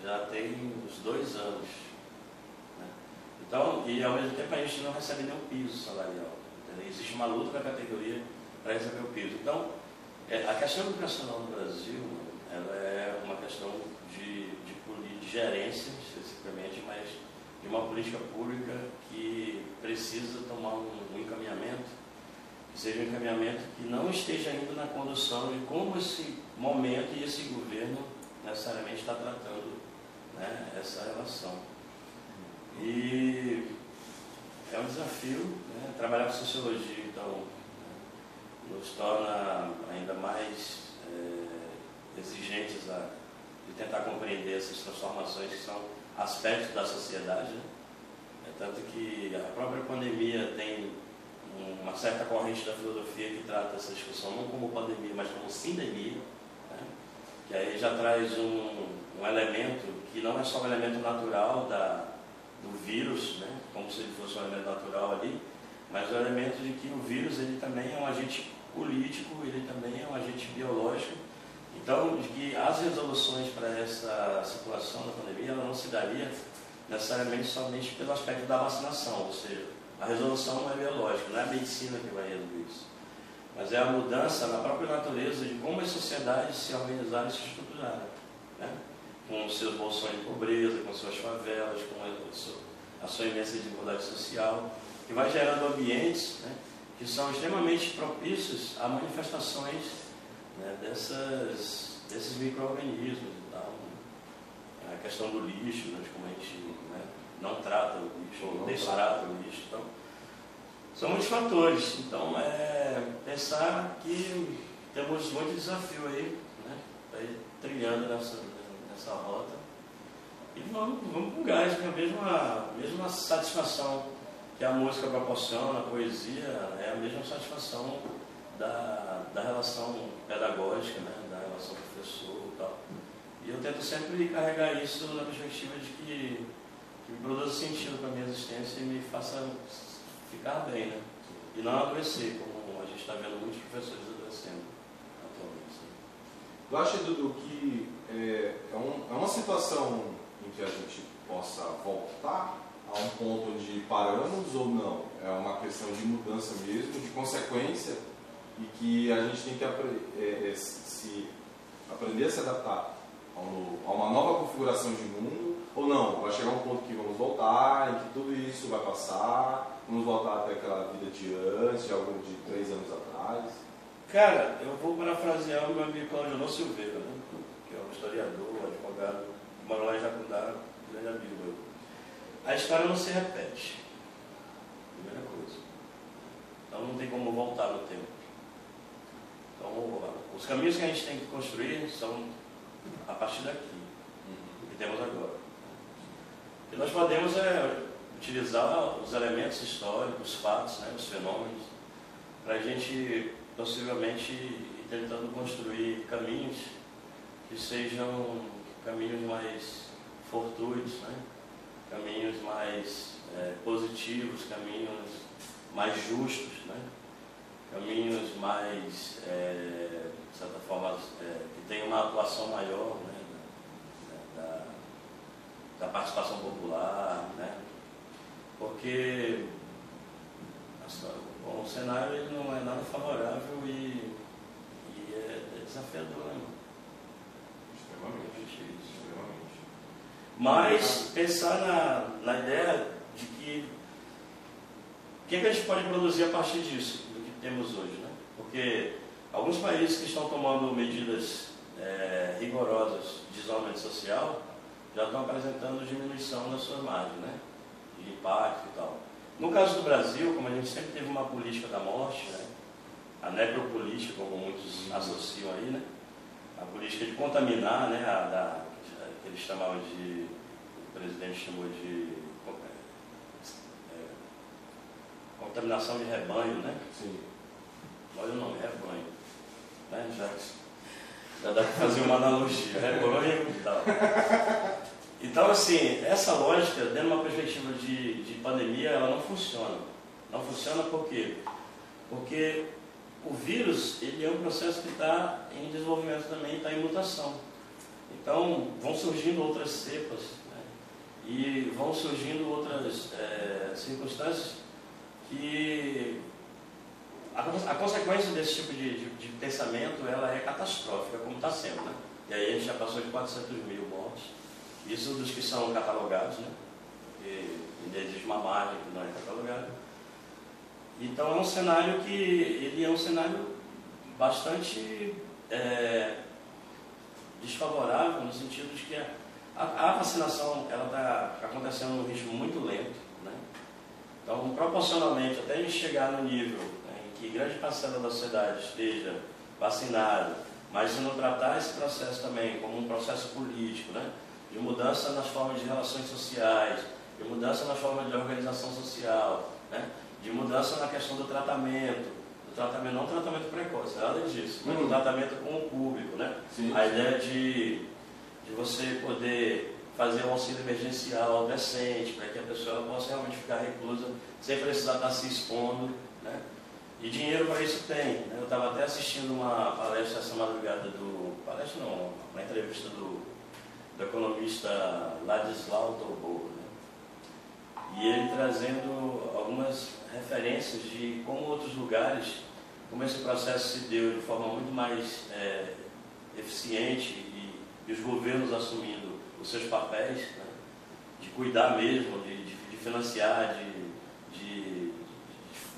já tem uns dois anos. Né? Então, e ao mesmo tempo a gente não recebe nenhum piso salarial. Entendeu? Existe uma luta da categoria para receber o piso. Então, é, a questão educacional no Brasil ela é questão de, de, de gerência, especificamente, mas de uma política pública que precisa tomar um, um encaminhamento, que seja um encaminhamento que não esteja indo na condução de como esse momento e esse governo necessariamente está tratando né, essa relação. E é um desafio, né, trabalhar com sociologia, então, né, nos torna ainda mais é, exigentes a, de tentar compreender essas transformações que são aspectos da sociedade. Né? É tanto que a própria pandemia tem uma certa corrente da filosofia que trata essa discussão não como pandemia, mas como sindemia, né? que aí já traz um, um, elemento que não é só um elemento natural da, do vírus, né? como se ele fosse um elemento natural ali, mas o elemento de que o vírus ele também é um agente político, ele também é um agente biológico então, de que as resoluções para essa situação da pandemia ela não se daria necessariamente somente pelo aspecto da vacinação, ou seja, a resolução não é biológica, não é a medicina que vai resolver isso, mas é a mudança na própria natureza de como as sociedades se organizaram e se estruturaram, né? com seus bolsões de pobreza, com suas favelas, com a sua imensa desigualdade social, que vai gerando ambientes né, que são extremamente propícios a manifestações né, dessas, desses micro-organismos e tal. Né? A questão do lixo, né, de como a gente né, não trata o lixo, ou destrata o lixo. Então, são muitos fatores. Então, é pensar que temos muito desafio aí, né, para ir trilhando nessa, nessa rota. E vamos, vamos com gás, com a mesma, mesma satisfação que a música proporciona, a poesia, é a mesma satisfação da, da relação pedagógica, né? da relação professor e tal. E eu tento sempre carregar isso na perspectiva de que, que me produza sentido para a minha existência e me faça ficar bem, né? E não adoecer, como a gente está vendo muitos professores adoecendo atualmente. Tu acha, Dudu, que é, é, um, é uma situação em que a gente possa voltar a um ponto onde paramos ou não? É uma questão de mudança mesmo, de consequência, e que a gente tem que é, é, se, aprender a se adaptar a, um, uma nova configuração de mundo, ou não? Vai chegar um ponto que vamos voltar, em que tudo isso vai passar, vamos voltar até aquela vida de antes, de algo de três anos atrás? Cara, eu vou parafrasear o meu amigo Claudio Silveira, né? que é um historiador, advogado, mora lá em Jacundá, grande amigo meu. A história não se repete. Primeira coisa. Então não tem como voltar no tempo. Então, os caminhos que a gente tem que construir são a partir daqui, que temos agora. Que nós podemos é utilizar os elementos históricos, os fatos, né, os fenômenos, para a gente possivelmente ir tentando construir caminhos que sejam caminhos mais fortuitos, né? caminhos mais é, positivos, caminhos mais justos? Caminhos mais, é, de certa forma, é, que tenham uma atuação maior né? da, da, participação popular, né? porque bom, o cenário ele não é nada favorável e, e é, é desafiador. Né? Extremamente. Extremamente. Mas pensar na, na ideia de que o que, é que a gente pode produzir a partir disso, temos hoje, né? Porque alguns países que estão tomando medidas é, rigorosas de isolamento social já estão apresentando diminuição das suas margens, né? De impacto e tal. No caso do Brasil, como a gente sempre teve uma política da morte, né? a necropolítica, como muitos associam aí, né? a política de contaminar, né? a, da, que eles chamavam de, o presidente chamou de é, contaminação de rebanho, né? Sim. Olha o nome, rebanho. Né? Já, já dá para fazer uma analogia, rebanho e tal. Então, assim, essa lógica, dentro de uma perspectiva de, de pandemia, ela não funciona. Não funciona por quê? Porque o vírus, ele é um processo que está em desenvolvimento também, está em mutação. Então, vão surgindo outras cepas né? e vão surgindo outras é, circunstâncias que a, a, consequência desse tipo de, de, de, pensamento ela é catastrófica, como está sendo. Né? E aí a gente já passou de 400 mil mortes. Isso dos que são catalogados, né? Porque ainda existe uma margem que não é catalogada. Então é um cenário que ele é um cenário bastante é, desfavorável no sentido de que a, a, vacinação ela está acontecendo num ritmo muito lento, né? Então proporcionalmente até a gente chegar no nível que grande parcela da sociedade esteja vacinada, mas se não tratar esse processo também como um processo político, né? de mudança nas formas de relações sociais, de mudança nas formas de organização social, né? de mudança na questão do tratamento, do tratamento, não tratamento precoce, nada disso, mas do uhum. tratamento com o público. Né? A ideia de, de você poder fazer um auxílio emergencial decente, para que a pessoa possa realmente ficar reclusa sem precisar estar se expondo. Né? E dinheiro para isso tem. Né? Eu estava até assistindo uma palestra essa madrugada do. Palestra não, uma entrevista do do economista Ladislau Tobor, né? e ele trazendo algumas referências de como outros lugares, como esse processo se deu de forma muito mais é, eficiente e, e, os governos assumindo os seus papéis, né? de cuidar mesmo, de, de, de financiar, de,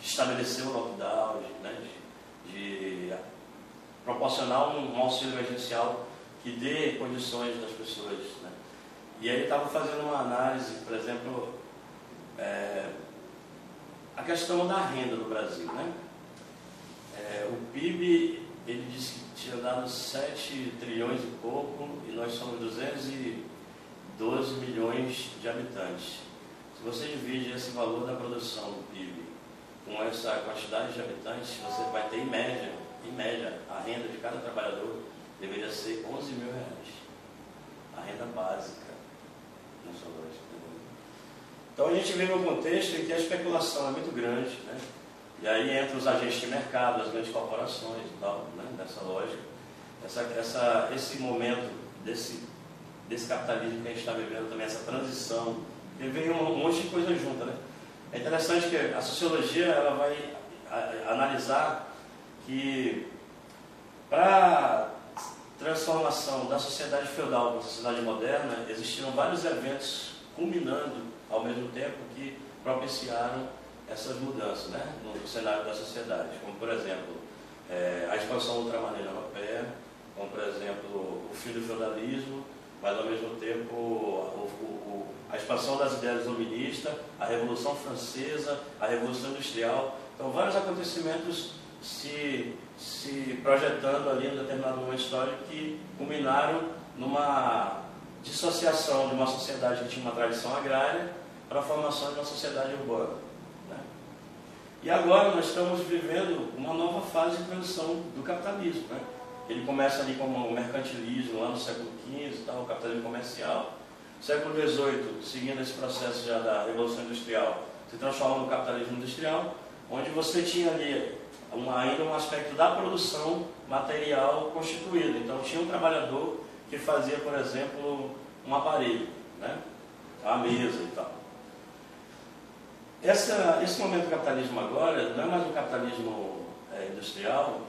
estabelecer o lockdown, né? de, proporcionar um, um auxílio emergencial que dê condições das pessoas. Né? E aí ele estava fazendo uma análise, por exemplo, é, a questão da renda no Brasil. Né? É, o PIB, ele disse que tinha dado 7 trilhões e pouco, e nós somos 212 milhões de habitantes. Se você divide esse valor da produção do PIB com essa quantidade de habitantes, você vai ter em média, em média, a renda de cada trabalhador deveria ser 11 mil reais. A renda básica nessa lógica. Então a gente vive um contexto em que a especulação é muito grande, né? e aí entra os agentes de mercado, as grandes corporações e tal, né? nessa lógica. Essa, essa, esse momento desse, desse capitalismo que a gente está vivendo também, essa transição vem um, monte de coisa junto, né? É interessante que a sociologia ela vai analisar que para transformação da sociedade feudal para a sociedade moderna existiram vários eventos culminando ao mesmo tempo que propiciaram essas mudanças né, no cenário da sociedade, como por exemplo é, a expansão ultramaneira europeia, como por exemplo o fim do feudalismo, mas ao mesmo tempo o, o, a expansão das ideias iluministas, a Revolução Francesa, a Revolução Industrial. Então, vários acontecimentos se, se projetando ali em determinado momento histórico que culminaram numa dissociação de uma sociedade que tinha uma tradição agrária para a formação de uma sociedade urbana. Né? E agora nós estamos vivendo uma nova fase de transição do capitalismo. Né? Ele começa ali como o mercantilismo, lá no século XV, tal, o capitalismo comercial. Século XVIII, seguindo esse processo já da Revolução Industrial, se transforma no capitalismo industrial, onde você tinha ali um, ainda um aspecto da produção material constituído. Então tinha um trabalhador que fazia, por exemplo, um aparelho, né? a mesa e tal. Essa, esse momento do capitalismo agora não é mais um capitalismo é, industrial,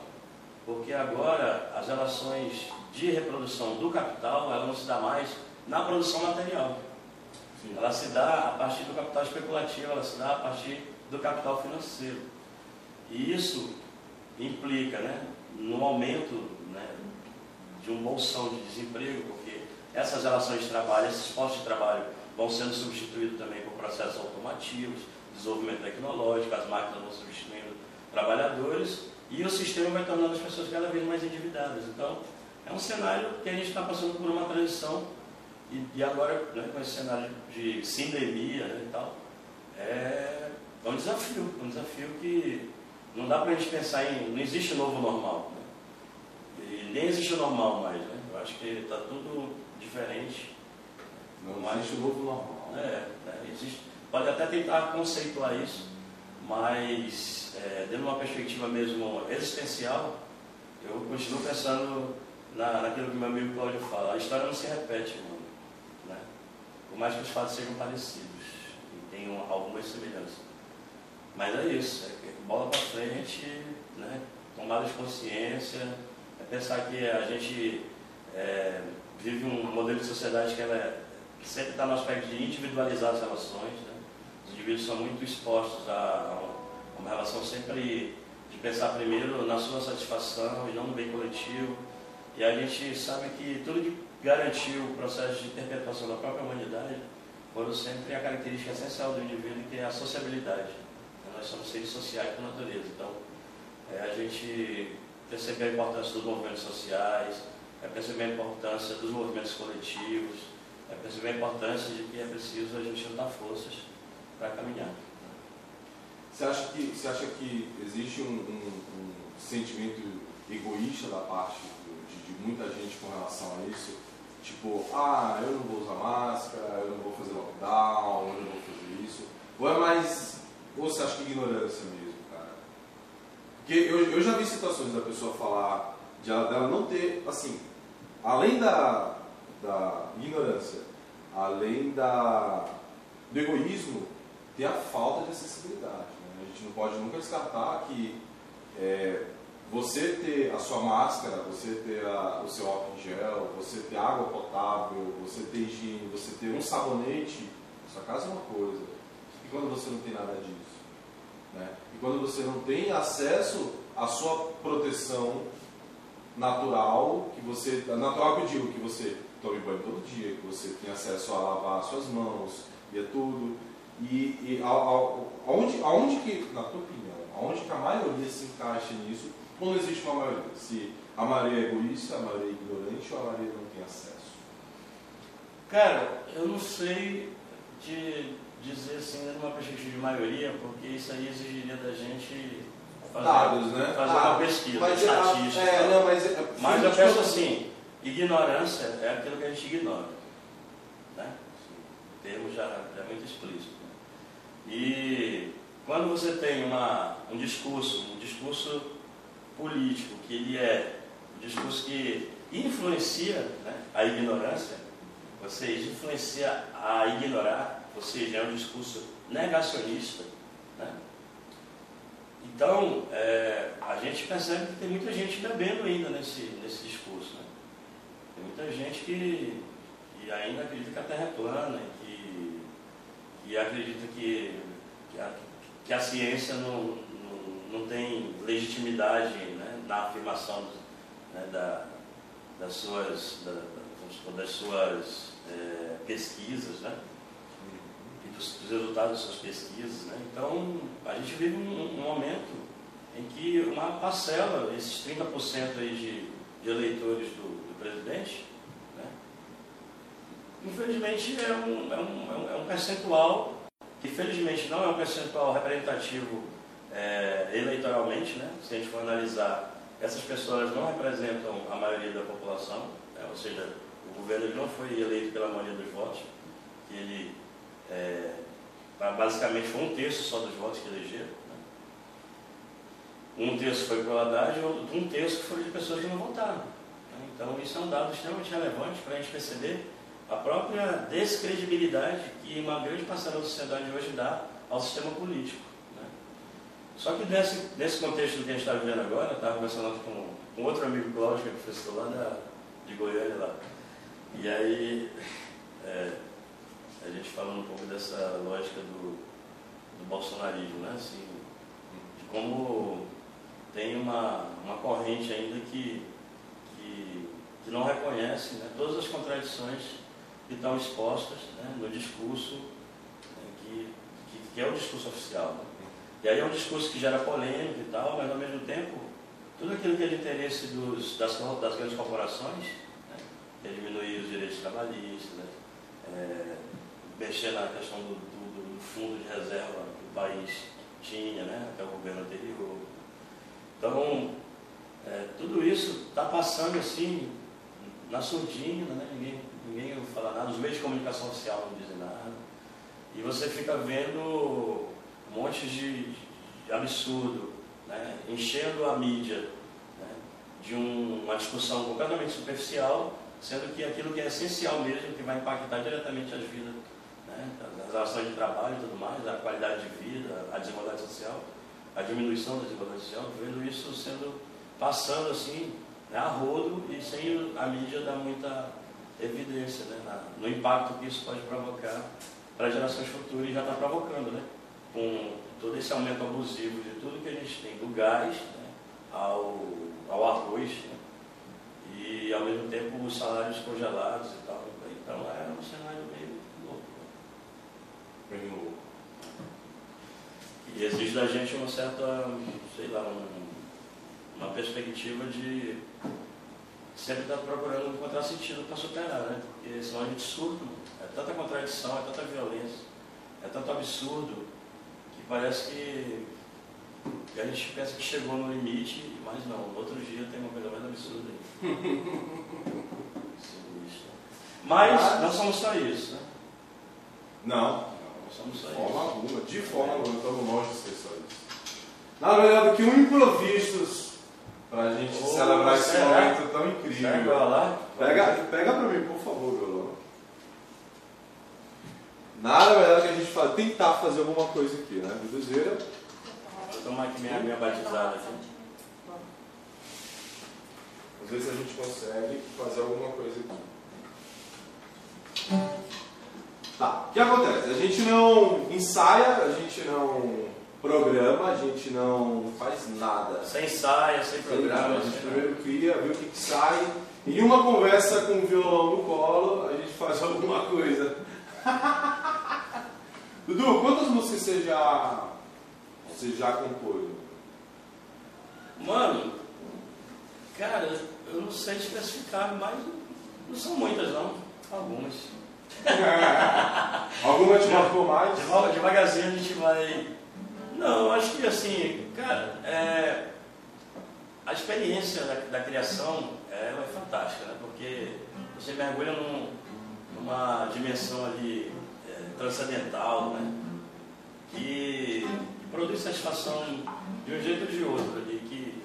porque agora as relações de reprodução do capital ela não se dá mais na produção material. Sim. Ela se dá a partir do capital especulativo, ela se dá a partir do capital financeiro. E isso implica né, no aumento né, de um bolsão de desemprego, porque essas relações de trabalho, esses postos de trabalho vão sendo substituídos também por processos automativos, desenvolvimento tecnológico, as máquinas vão substituindo trabalhadores e o sistema vai tornando as pessoas cada vez mais endividadas. Então, é um cenário que a gente está passando por uma transição e, e agora, né, com esse cenário de sindemia né, e tal, é, é, um desafio, um desafio que não dá para a gente pensar em. Não existe novo normal. Né? E nem existe o normal mais. Né? Eu acho que está tudo diferente. Não mais existe o novo normal. É, é, existe, pode até tentar conceituar isso, mas é, dentro de uma perspectiva mesmo existencial, eu continuo pensando na, naquilo que meu amigo Cláudio fala. A história não se repete, mano. Né? Por mais que os fatos sejam parecidos e tenham algumas semelhanças. Mas é isso, é bola para frente, né? tomada de consciência, é pensar que a gente é, vive um modelo de sociedade que, é, que sempre está no aspecto de individualizar as relações. Né? Os indivíduos são muito expostos a, a uma relação sempre de pensar primeiro na sua satisfação e não no bem coletivo. E a gente sabe que tudo que garantiu o processo de interpretação da própria humanidade foram sempre a característica essencial do indivíduo, que é a sociabilidade. Nós somos seres sociais por natureza. Então, é a gente perceber a importância dos movimentos sociais, é perceber a importância dos movimentos coletivos, é perceber a importância de que é preciso a gente juntar forças para caminhar. Você acha que, você acha que existe um, um, um sentimento egoísta da parte de, muita gente com relação a isso? Tipo, ah, eu não vou usar máscara, eu não vou fazer lockdown, eu não vou fazer isso. Ou é mais. Ou você acha que é ignorância mesmo, cara? Porque eu, eu já vi situações da pessoa falar de ela, dela não ter, assim, além da, da ignorância, além da, do egoísmo, ter a falta de acessibilidade gente não pode nunca descartar que é, você ter a sua máscara, você ter a, o seu álcool em gel, você ter água potável, você ter higiene, você ter um sabonete, sua casa é uma coisa. E quando você não tem nada disso? Né? E quando você não tem acesso à sua proteção natural, que você. Natural que eu digo que você tome banho todo dia, que você tem acesso a lavar suas mãos e é tudo. E, e aonde, aonde que, na tua opinião, aonde que a maioria se encaixa nisso, não existe uma maioria? Se a maioria é egoísta, a maioria é ignorante ou a maioria não tem acesso? Cara, eu não sei de dizer assim, numa perspectiva de maioria, porque isso aí exigiria da gente fazer, Dados, né? fazer Ah, uma pesquisa, mas estatística. É, não, mas, é- Mas eu penso assim, ignorância é aquilo que a gente ignora. Né? O termo já, já é muito explícito. né? E quando você tem uma, um discurso, um discurso político, que ele é um discurso que influencia né, a ignorância, ou seja, influencia a ignorar, ou seja, é um discurso negacionista. Né? Então, é, a gente percebe que tem muita gente bebendo ainda nesse, nesse discurso. Né? Tem muita gente que, que ainda acredita que a Terra é plana, que, que acredita que, que, a, que a ciência não, não, não tem legitimidade na afirmação né, da, das suas, da, das suas é, pesquisas. Né? e dos, dos resultados das suas pesquisas. Né? Então, a gente vive um, um momento em que uma parcela, esses 30% aí de, de eleitores do, do presidente, né? infelizmente é é, um, é, um, é um percentual que felizmente não é um percentual representativo é, eleitoralmente, né? se a gente for analisar, essas pessoas não representam a maioria da população, né? ou seja, o governo não foi eleito pela maioria dos votos, ele é, basicamente foi um terço só dos votos que elegeram. Né? Um terço foi pelo Haddad e um terço foi de pessoas que não votaram. né? Então isso é um dado extremamente relevante para a gente perceber a própria descredibilidade que uma grande parcela da sociedade hoje dá ao sistema político. Só que nesse, nesse contexto que a gente está vivendo agora, eu estava conversando com, com outro amigo Cláudio, que é professor lá da, de Goiânia lá. E aí é, a gente falando um pouco dessa lógica do, do bolsonarismo, né? Assim, de como tem uma, uma corrente ainda que, que, que não reconhece né, todas as contradições que estão expostas né, no discurso né, que, que, que é o discurso oficial. né? E aí é um discurso que gera polêmica e tal, mas ao mesmo tempo, tudo aquilo que é de interesse dos, das, das grandes corporações, né, que é diminuir os direitos trabalhistas, né, é, mexer na questão do, do- do fundo de reserva que o país tinha, né, até o governo anterior. Então, é, tudo isso está passando assim, na surdina, né, ninguém, ninguém falar nada, os meios de comunicação oficial não dizem nada. E você fica vendo um monte de, absurdo, né, enchendo a mídia né, de um- uma discussão completamente superficial, sendo que aquilo que é essencial mesmo, que vai impactar diretamente as vidas, né, as relações de trabalho e tudo mais, a qualidade de vida, a desigualdade social, a diminuição da desigualdade social, vendo isso sendo, passando assim, né, a rodo e sem a mídia dar muita evidência né, no impacto que isso pode provocar para gerações futuras e já está provocando, né? Com todo esse aumento abusivo de tudo que a gente tem, do gás né, ao, ao arroz, né? e ao mesmo tempo os salários congelados e tal. Então é um cenário meio louco. né? Meio louco. E exige da gente uma certa, sei lá, um- uma perspectiva de sempre estar procurando encontrar sentido para superar, né? Porque senão a gente surta, é tanta contradição, é tanta violência, é tanto absurdo, parece que, que a gente pensa que chegou no limite, mas não, no outro dia tem uma coisa mais absurda aí. Mas não somos só isso, né? Não, Não somos só de forma isso. alguma, de forma alguma, estamos longe de ser só isso. Nada melhor do que um improviso para a gente Oh, celebrar esse momento tão incrível. Pega, pega pra mim, por favor, violão. Nada melhor que a gente fa- tentar fazer alguma coisa aqui, né? Viduzeira. Vou tomar aqui minha, minha batizada aqui. Às vezes a gente consegue fazer alguma coisa aqui. Tá, o que acontece? A gente não ensaia, a gente não programa, a gente não faz nada. Sem saia, sem programa. A gente primeiro cria, vê o que, que sai. Em uma conversa com o violão no colo, a gente faz alguma coisa. Dudu, quantas músicas você já, você já compôs? Mano, cara, eu não sei especificar, mas não são muitas não. Algumas. Alguma te marcou mais? Deva- Devagarzinho a gente vai. Não, acho que assim, cara, é, a experiência da, da criação ela é fantástica, né? Porque você mergulha num- numa dimensão ali é, transcendental, né? Que produz satisfação de um jeito ou de outro ali, que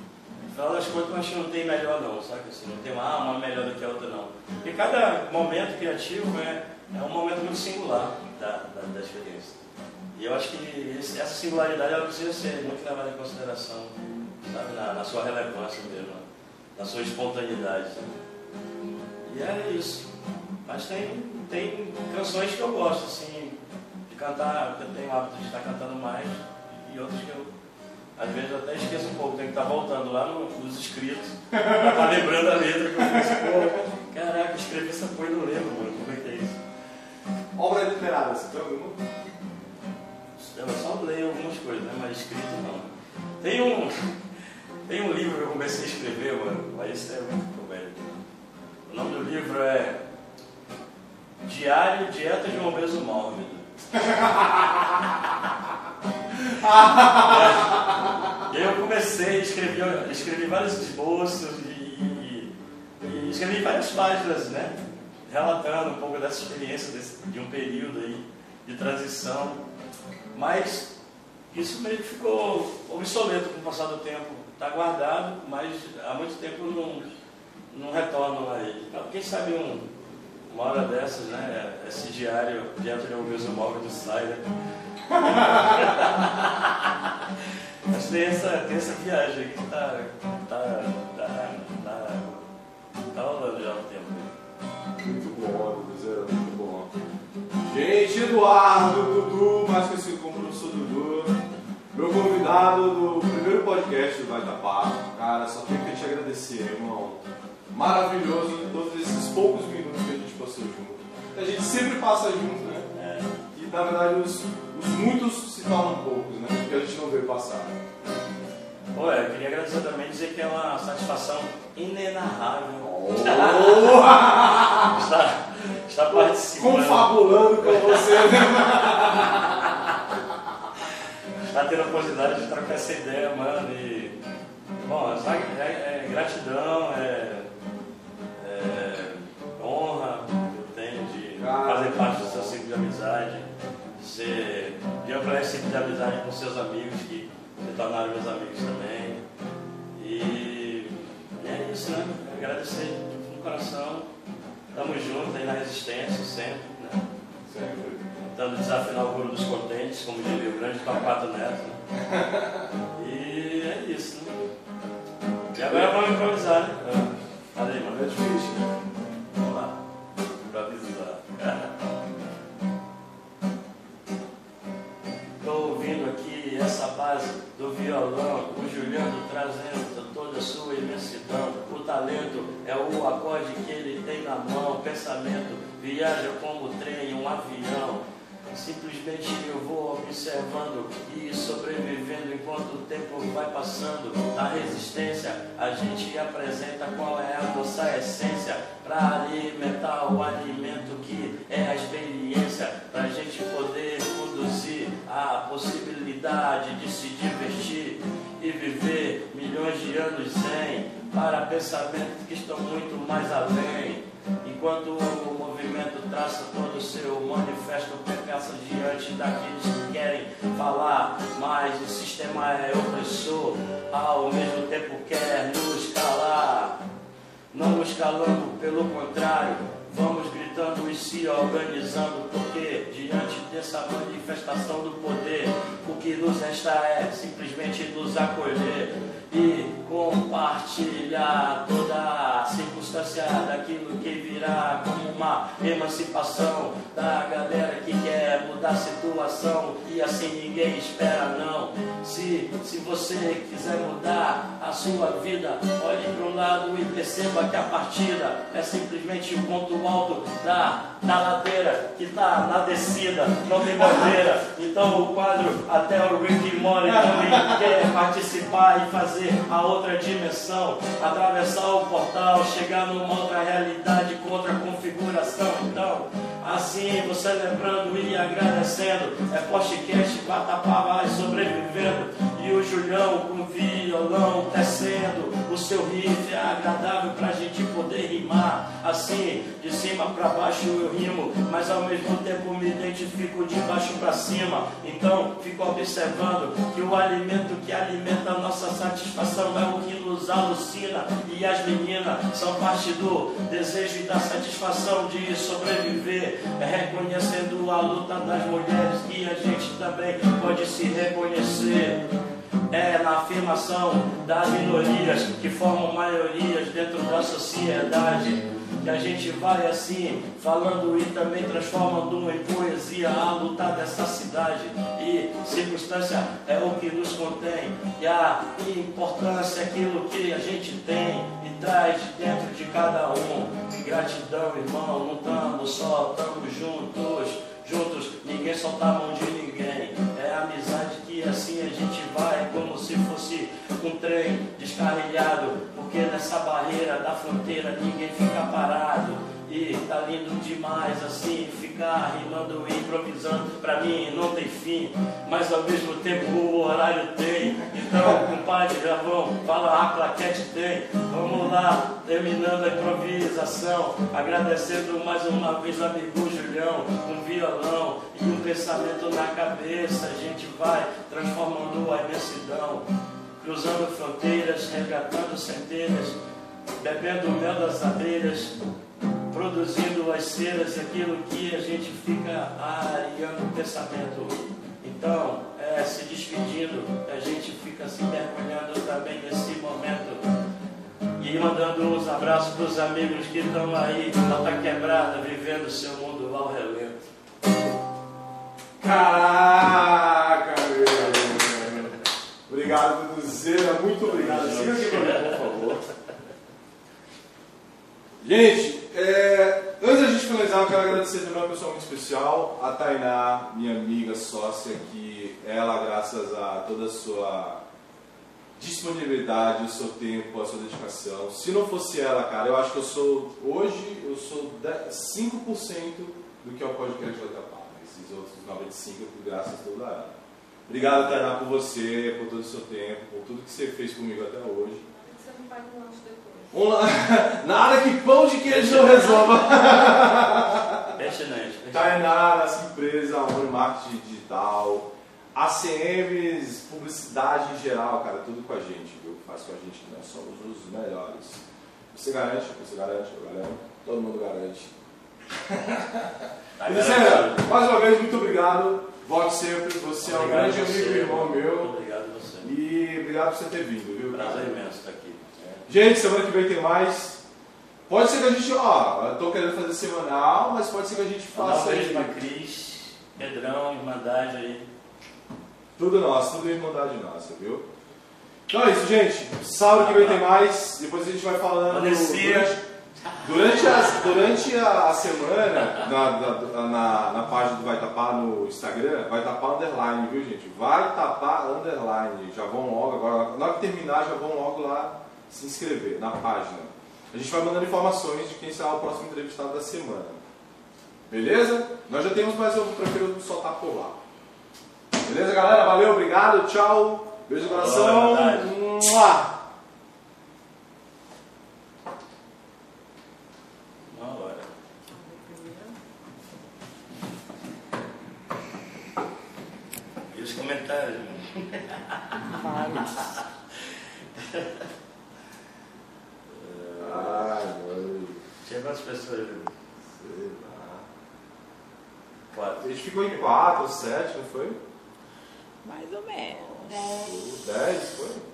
no final das contas acho que não tem melhor não, sabe? Assim, não tem uma, uma melhor do que a outra não. Porque cada momento criativo é, é um momento muito singular da, da, da experiência. E eu acho que esse- essa singularidade ela precisa ser muito levada em consideração, sabe? Na, na sua relevância mesmo, na sua espontaneidade. E é isso. Mas tem, tem canções que eu gosto, assim, de cantar, eu tenho o hábito de estar cantando mais, e outras que eu às vezes até esqueço um pouco, tenho que estar voltando lá no- nos escritos, pra estar lembrando a letra que eu fiz, pô, caraca, escrevi essa coisa e não lembro, mano, como é que é isso? Obra literária, você tem alguma? Eu só leio algumas coisas, né? Mas escrito não. Tem um, tem um livro que eu comecei a escrever, mano, mas isso é muito velho. O nome do livro é Diário Dieta de um Obeso Mórbido. E aí eu comecei, escrevi, escrevi vários esboços e, e- e escrevi várias páginas, né? Relatando um pouco dessa experiência desse- de um período aí de transição. Mas isso meio que ficou obsoleto com o passar do tempo. Está guardado, mas há muito tempo não, não retorno a ele. Quem sabe um, uma hora dessas, né? Esse diário diante de um mesmo móvel do sai, né? Mas tem essa, tem essa viagem que tá, tá, tá, tá, tá rolando já há um tempo. Muito bom, Cruzeiro, muito bom. Gente, Eduardo, Dudu, mais conhecido como professor Dudu, meu convidado do primeiro podcast do Vai Tapar. Cara, só tenho que te agradecer, irmão. Maravilhoso todos esses poucos minutos que a gente passou junto. A gente sempre passa junto, né? É, E na verdade os, os muitos se tornam poucos, né? Porque a gente não veio passar. Pô, eu queria agradecer também e dizer que é uma satisfação inenarrável estar, estar participando, Confabulando com você, né? estar tendo a possibilidade de trocar essa ideia, mano. E, bom, sabe, é, é gratidão, é, é amizade, de, ser, de ampliar esse ciclo de amizade com seus amigos, que se tornaram meus amigos também. E é isso, né? Agradecer de fundo do coração. Tamo junto aí na resistência sempre, né? Sempre. Tentando desafinar o guru dos contentes, como diria o grande Papato Neto. Né? E é isso, né? E agora vamos improvisar, né? Aí, É mano. difícil. Vamos lá. Improvisar. violão, o Juliano trazendo toda a sua imensidão. O talento é o acorde que ele tem na mão. O pensamento viaja como trem, um avião. Simplesmente eu vou observando e sobrevivendo enquanto o tempo vai passando. Na resistência, a gente apresenta qual é a nossa essência para alimentar o alimento que é a experiência, para a gente poder conduzir a possibilidade de se divertir e viver milhões de anos sem para pensamentos que estão muito mais além. Enquanto o movimento traça todo o seu manifesto perpassa diante daqueles que querem falar, mas o sistema é opressor, ao mesmo tempo quer nos calar. Não nos calando, pelo contrário, vamos gritando e se organizando, porque diante dessa manifestação do poder, o que nos resta é simplesmente nos acolher e compartilhar toda a circunstância daquilo que virá como uma emancipação da galera que quer mudar a situação e assim ninguém espera não. Se, se você quiser mudar a sua vida, olhe para o lado e perceba que a partida é simplesmente o ponto alto da da ladeira que está na descida, não tem bandeira. Então o quadro até o Rick Mori também quer participar e fazer a outra dimensão, atravessar o portal, chegar numa outra realidade com outra configuração. Então, assim você lembrando e agradecendo, é podcast, vai sobrevivendo. E o Julião com violão tecendo o seu riff é agradável pra gente poder rimar. Assim, de cima pra baixo eu mas ao mesmo tempo me identifico de baixo pra cima. Então, fico observando que o alimento que alimenta a nossa satisfação é o que nos alucina. E as meninas são parte do desejo e da satisfação de sobreviver, reconhecendo a luta das mulheres que a gente também pode se reconhecer é na afirmação das minorias que formam maiorias dentro da sociedade. Que a gente vai assim, falando e também transformando em poesia a luta dessa cidade. E circunstância é o que nos contém. E a importância é aquilo que a gente tem e traz dentro de cada um. E gratidão, irmão, não só, estamos juntos. Juntos, ninguém solta a mão de ninguém. É amizade que assim a gente vai fosse um trem descarrilhado, porque nessa barreira da fronteira ninguém fica parado. E tá lindo demais assim, ficar rimando e improvisando, pra mim não tem fim, mas ao mesmo tempo o horário tem. Então, compadre, já vão, fala a claquete tem. Vamos lá, terminando a improvisação, agradecendo mais uma vez o amigo Julião, um violão e um pensamento na cabeça. A gente vai transformando a imensidão, cruzando fronteiras, resgatando centelhas, bebendo o mel das abelhas produzindo as cenas e aquilo que a gente fica areando o pensamento. Então, é, se despedindo, a gente fica se mergulhando também nesse momento. E mandando uns abraços para os amigos que estão aí, na quebrada, vivendo o seu mundo ao relento. Caraca! Obrigado, Duduzeira. Muito obrigado. Siga aqui comigo, por favor. Gente, é, antes da gente finalizar, eu quero agradecer também uma pessoa muito especial, a Tainá, minha amiga, sócia, que ela, graças a toda a sua disponibilidade, o seu tempo, a sua dedicação. Se não fosse ela, cara, eu acho que eu sou, hoje, eu sou 5% do que é o podcast da Tapá. Esses outros 95% é graças a toda ela. Obrigado, Tainá, por você, por todo o seu tempo, por tudo que você fez comigo até hoje. Você não no lanche depois. Um, nada que pão de queijo não resolva. Impressionante. Tainá, nossa empresa, Amor Marketing Digital, ACMs, publicidade em geral, cara, tudo com a gente, viu? Faz com a gente que nós somos os melhores. Você garante, você garante, eu garanto, todo mundo garante. Tá Luciana, mais uma vez, muito obrigado. Volte sempre, você é um Obrigado grande amigo e irmão meu. Obrigado você. E obrigado por você ter vindo, viu? cara? Prazer imenso estar aqui. Gente, semana que vem tem mais. Pode ser que a gente, ó, eu tô querendo fazer semanal, mas pode ser que a gente Mandar um faça beijo pra. Cris, Pedrão, Irmandade aí. Tudo nosso, tudo irmandade nossa, viu? Então é isso, gente. Sábado que vem tem mais. Depois a gente vai falando. Durante, durante, a, durante a, semana, na, na, na, na página do Vai Tapar no Instagram, vai tapar underline, viu, gente? Vai tapar underline. Já vão logo agora. Na hora que terminar, já vão logo lá se inscrever na página. A gente vai mandando informações de quem será o próximo entrevistado da semana. Beleza? Nós já temos, mas eu prefiro soltar por lá. Beleza, galera? Valeu, obrigado, tchau. Beijo no coração. Boa tarde. Mua! Uma hora. E os comentários? Ai, mano. Tinha quantas pessoas? Sei lá. A Quatro. gente ficou em 4, 7, não foi? Mais ou menos. Dez, foi?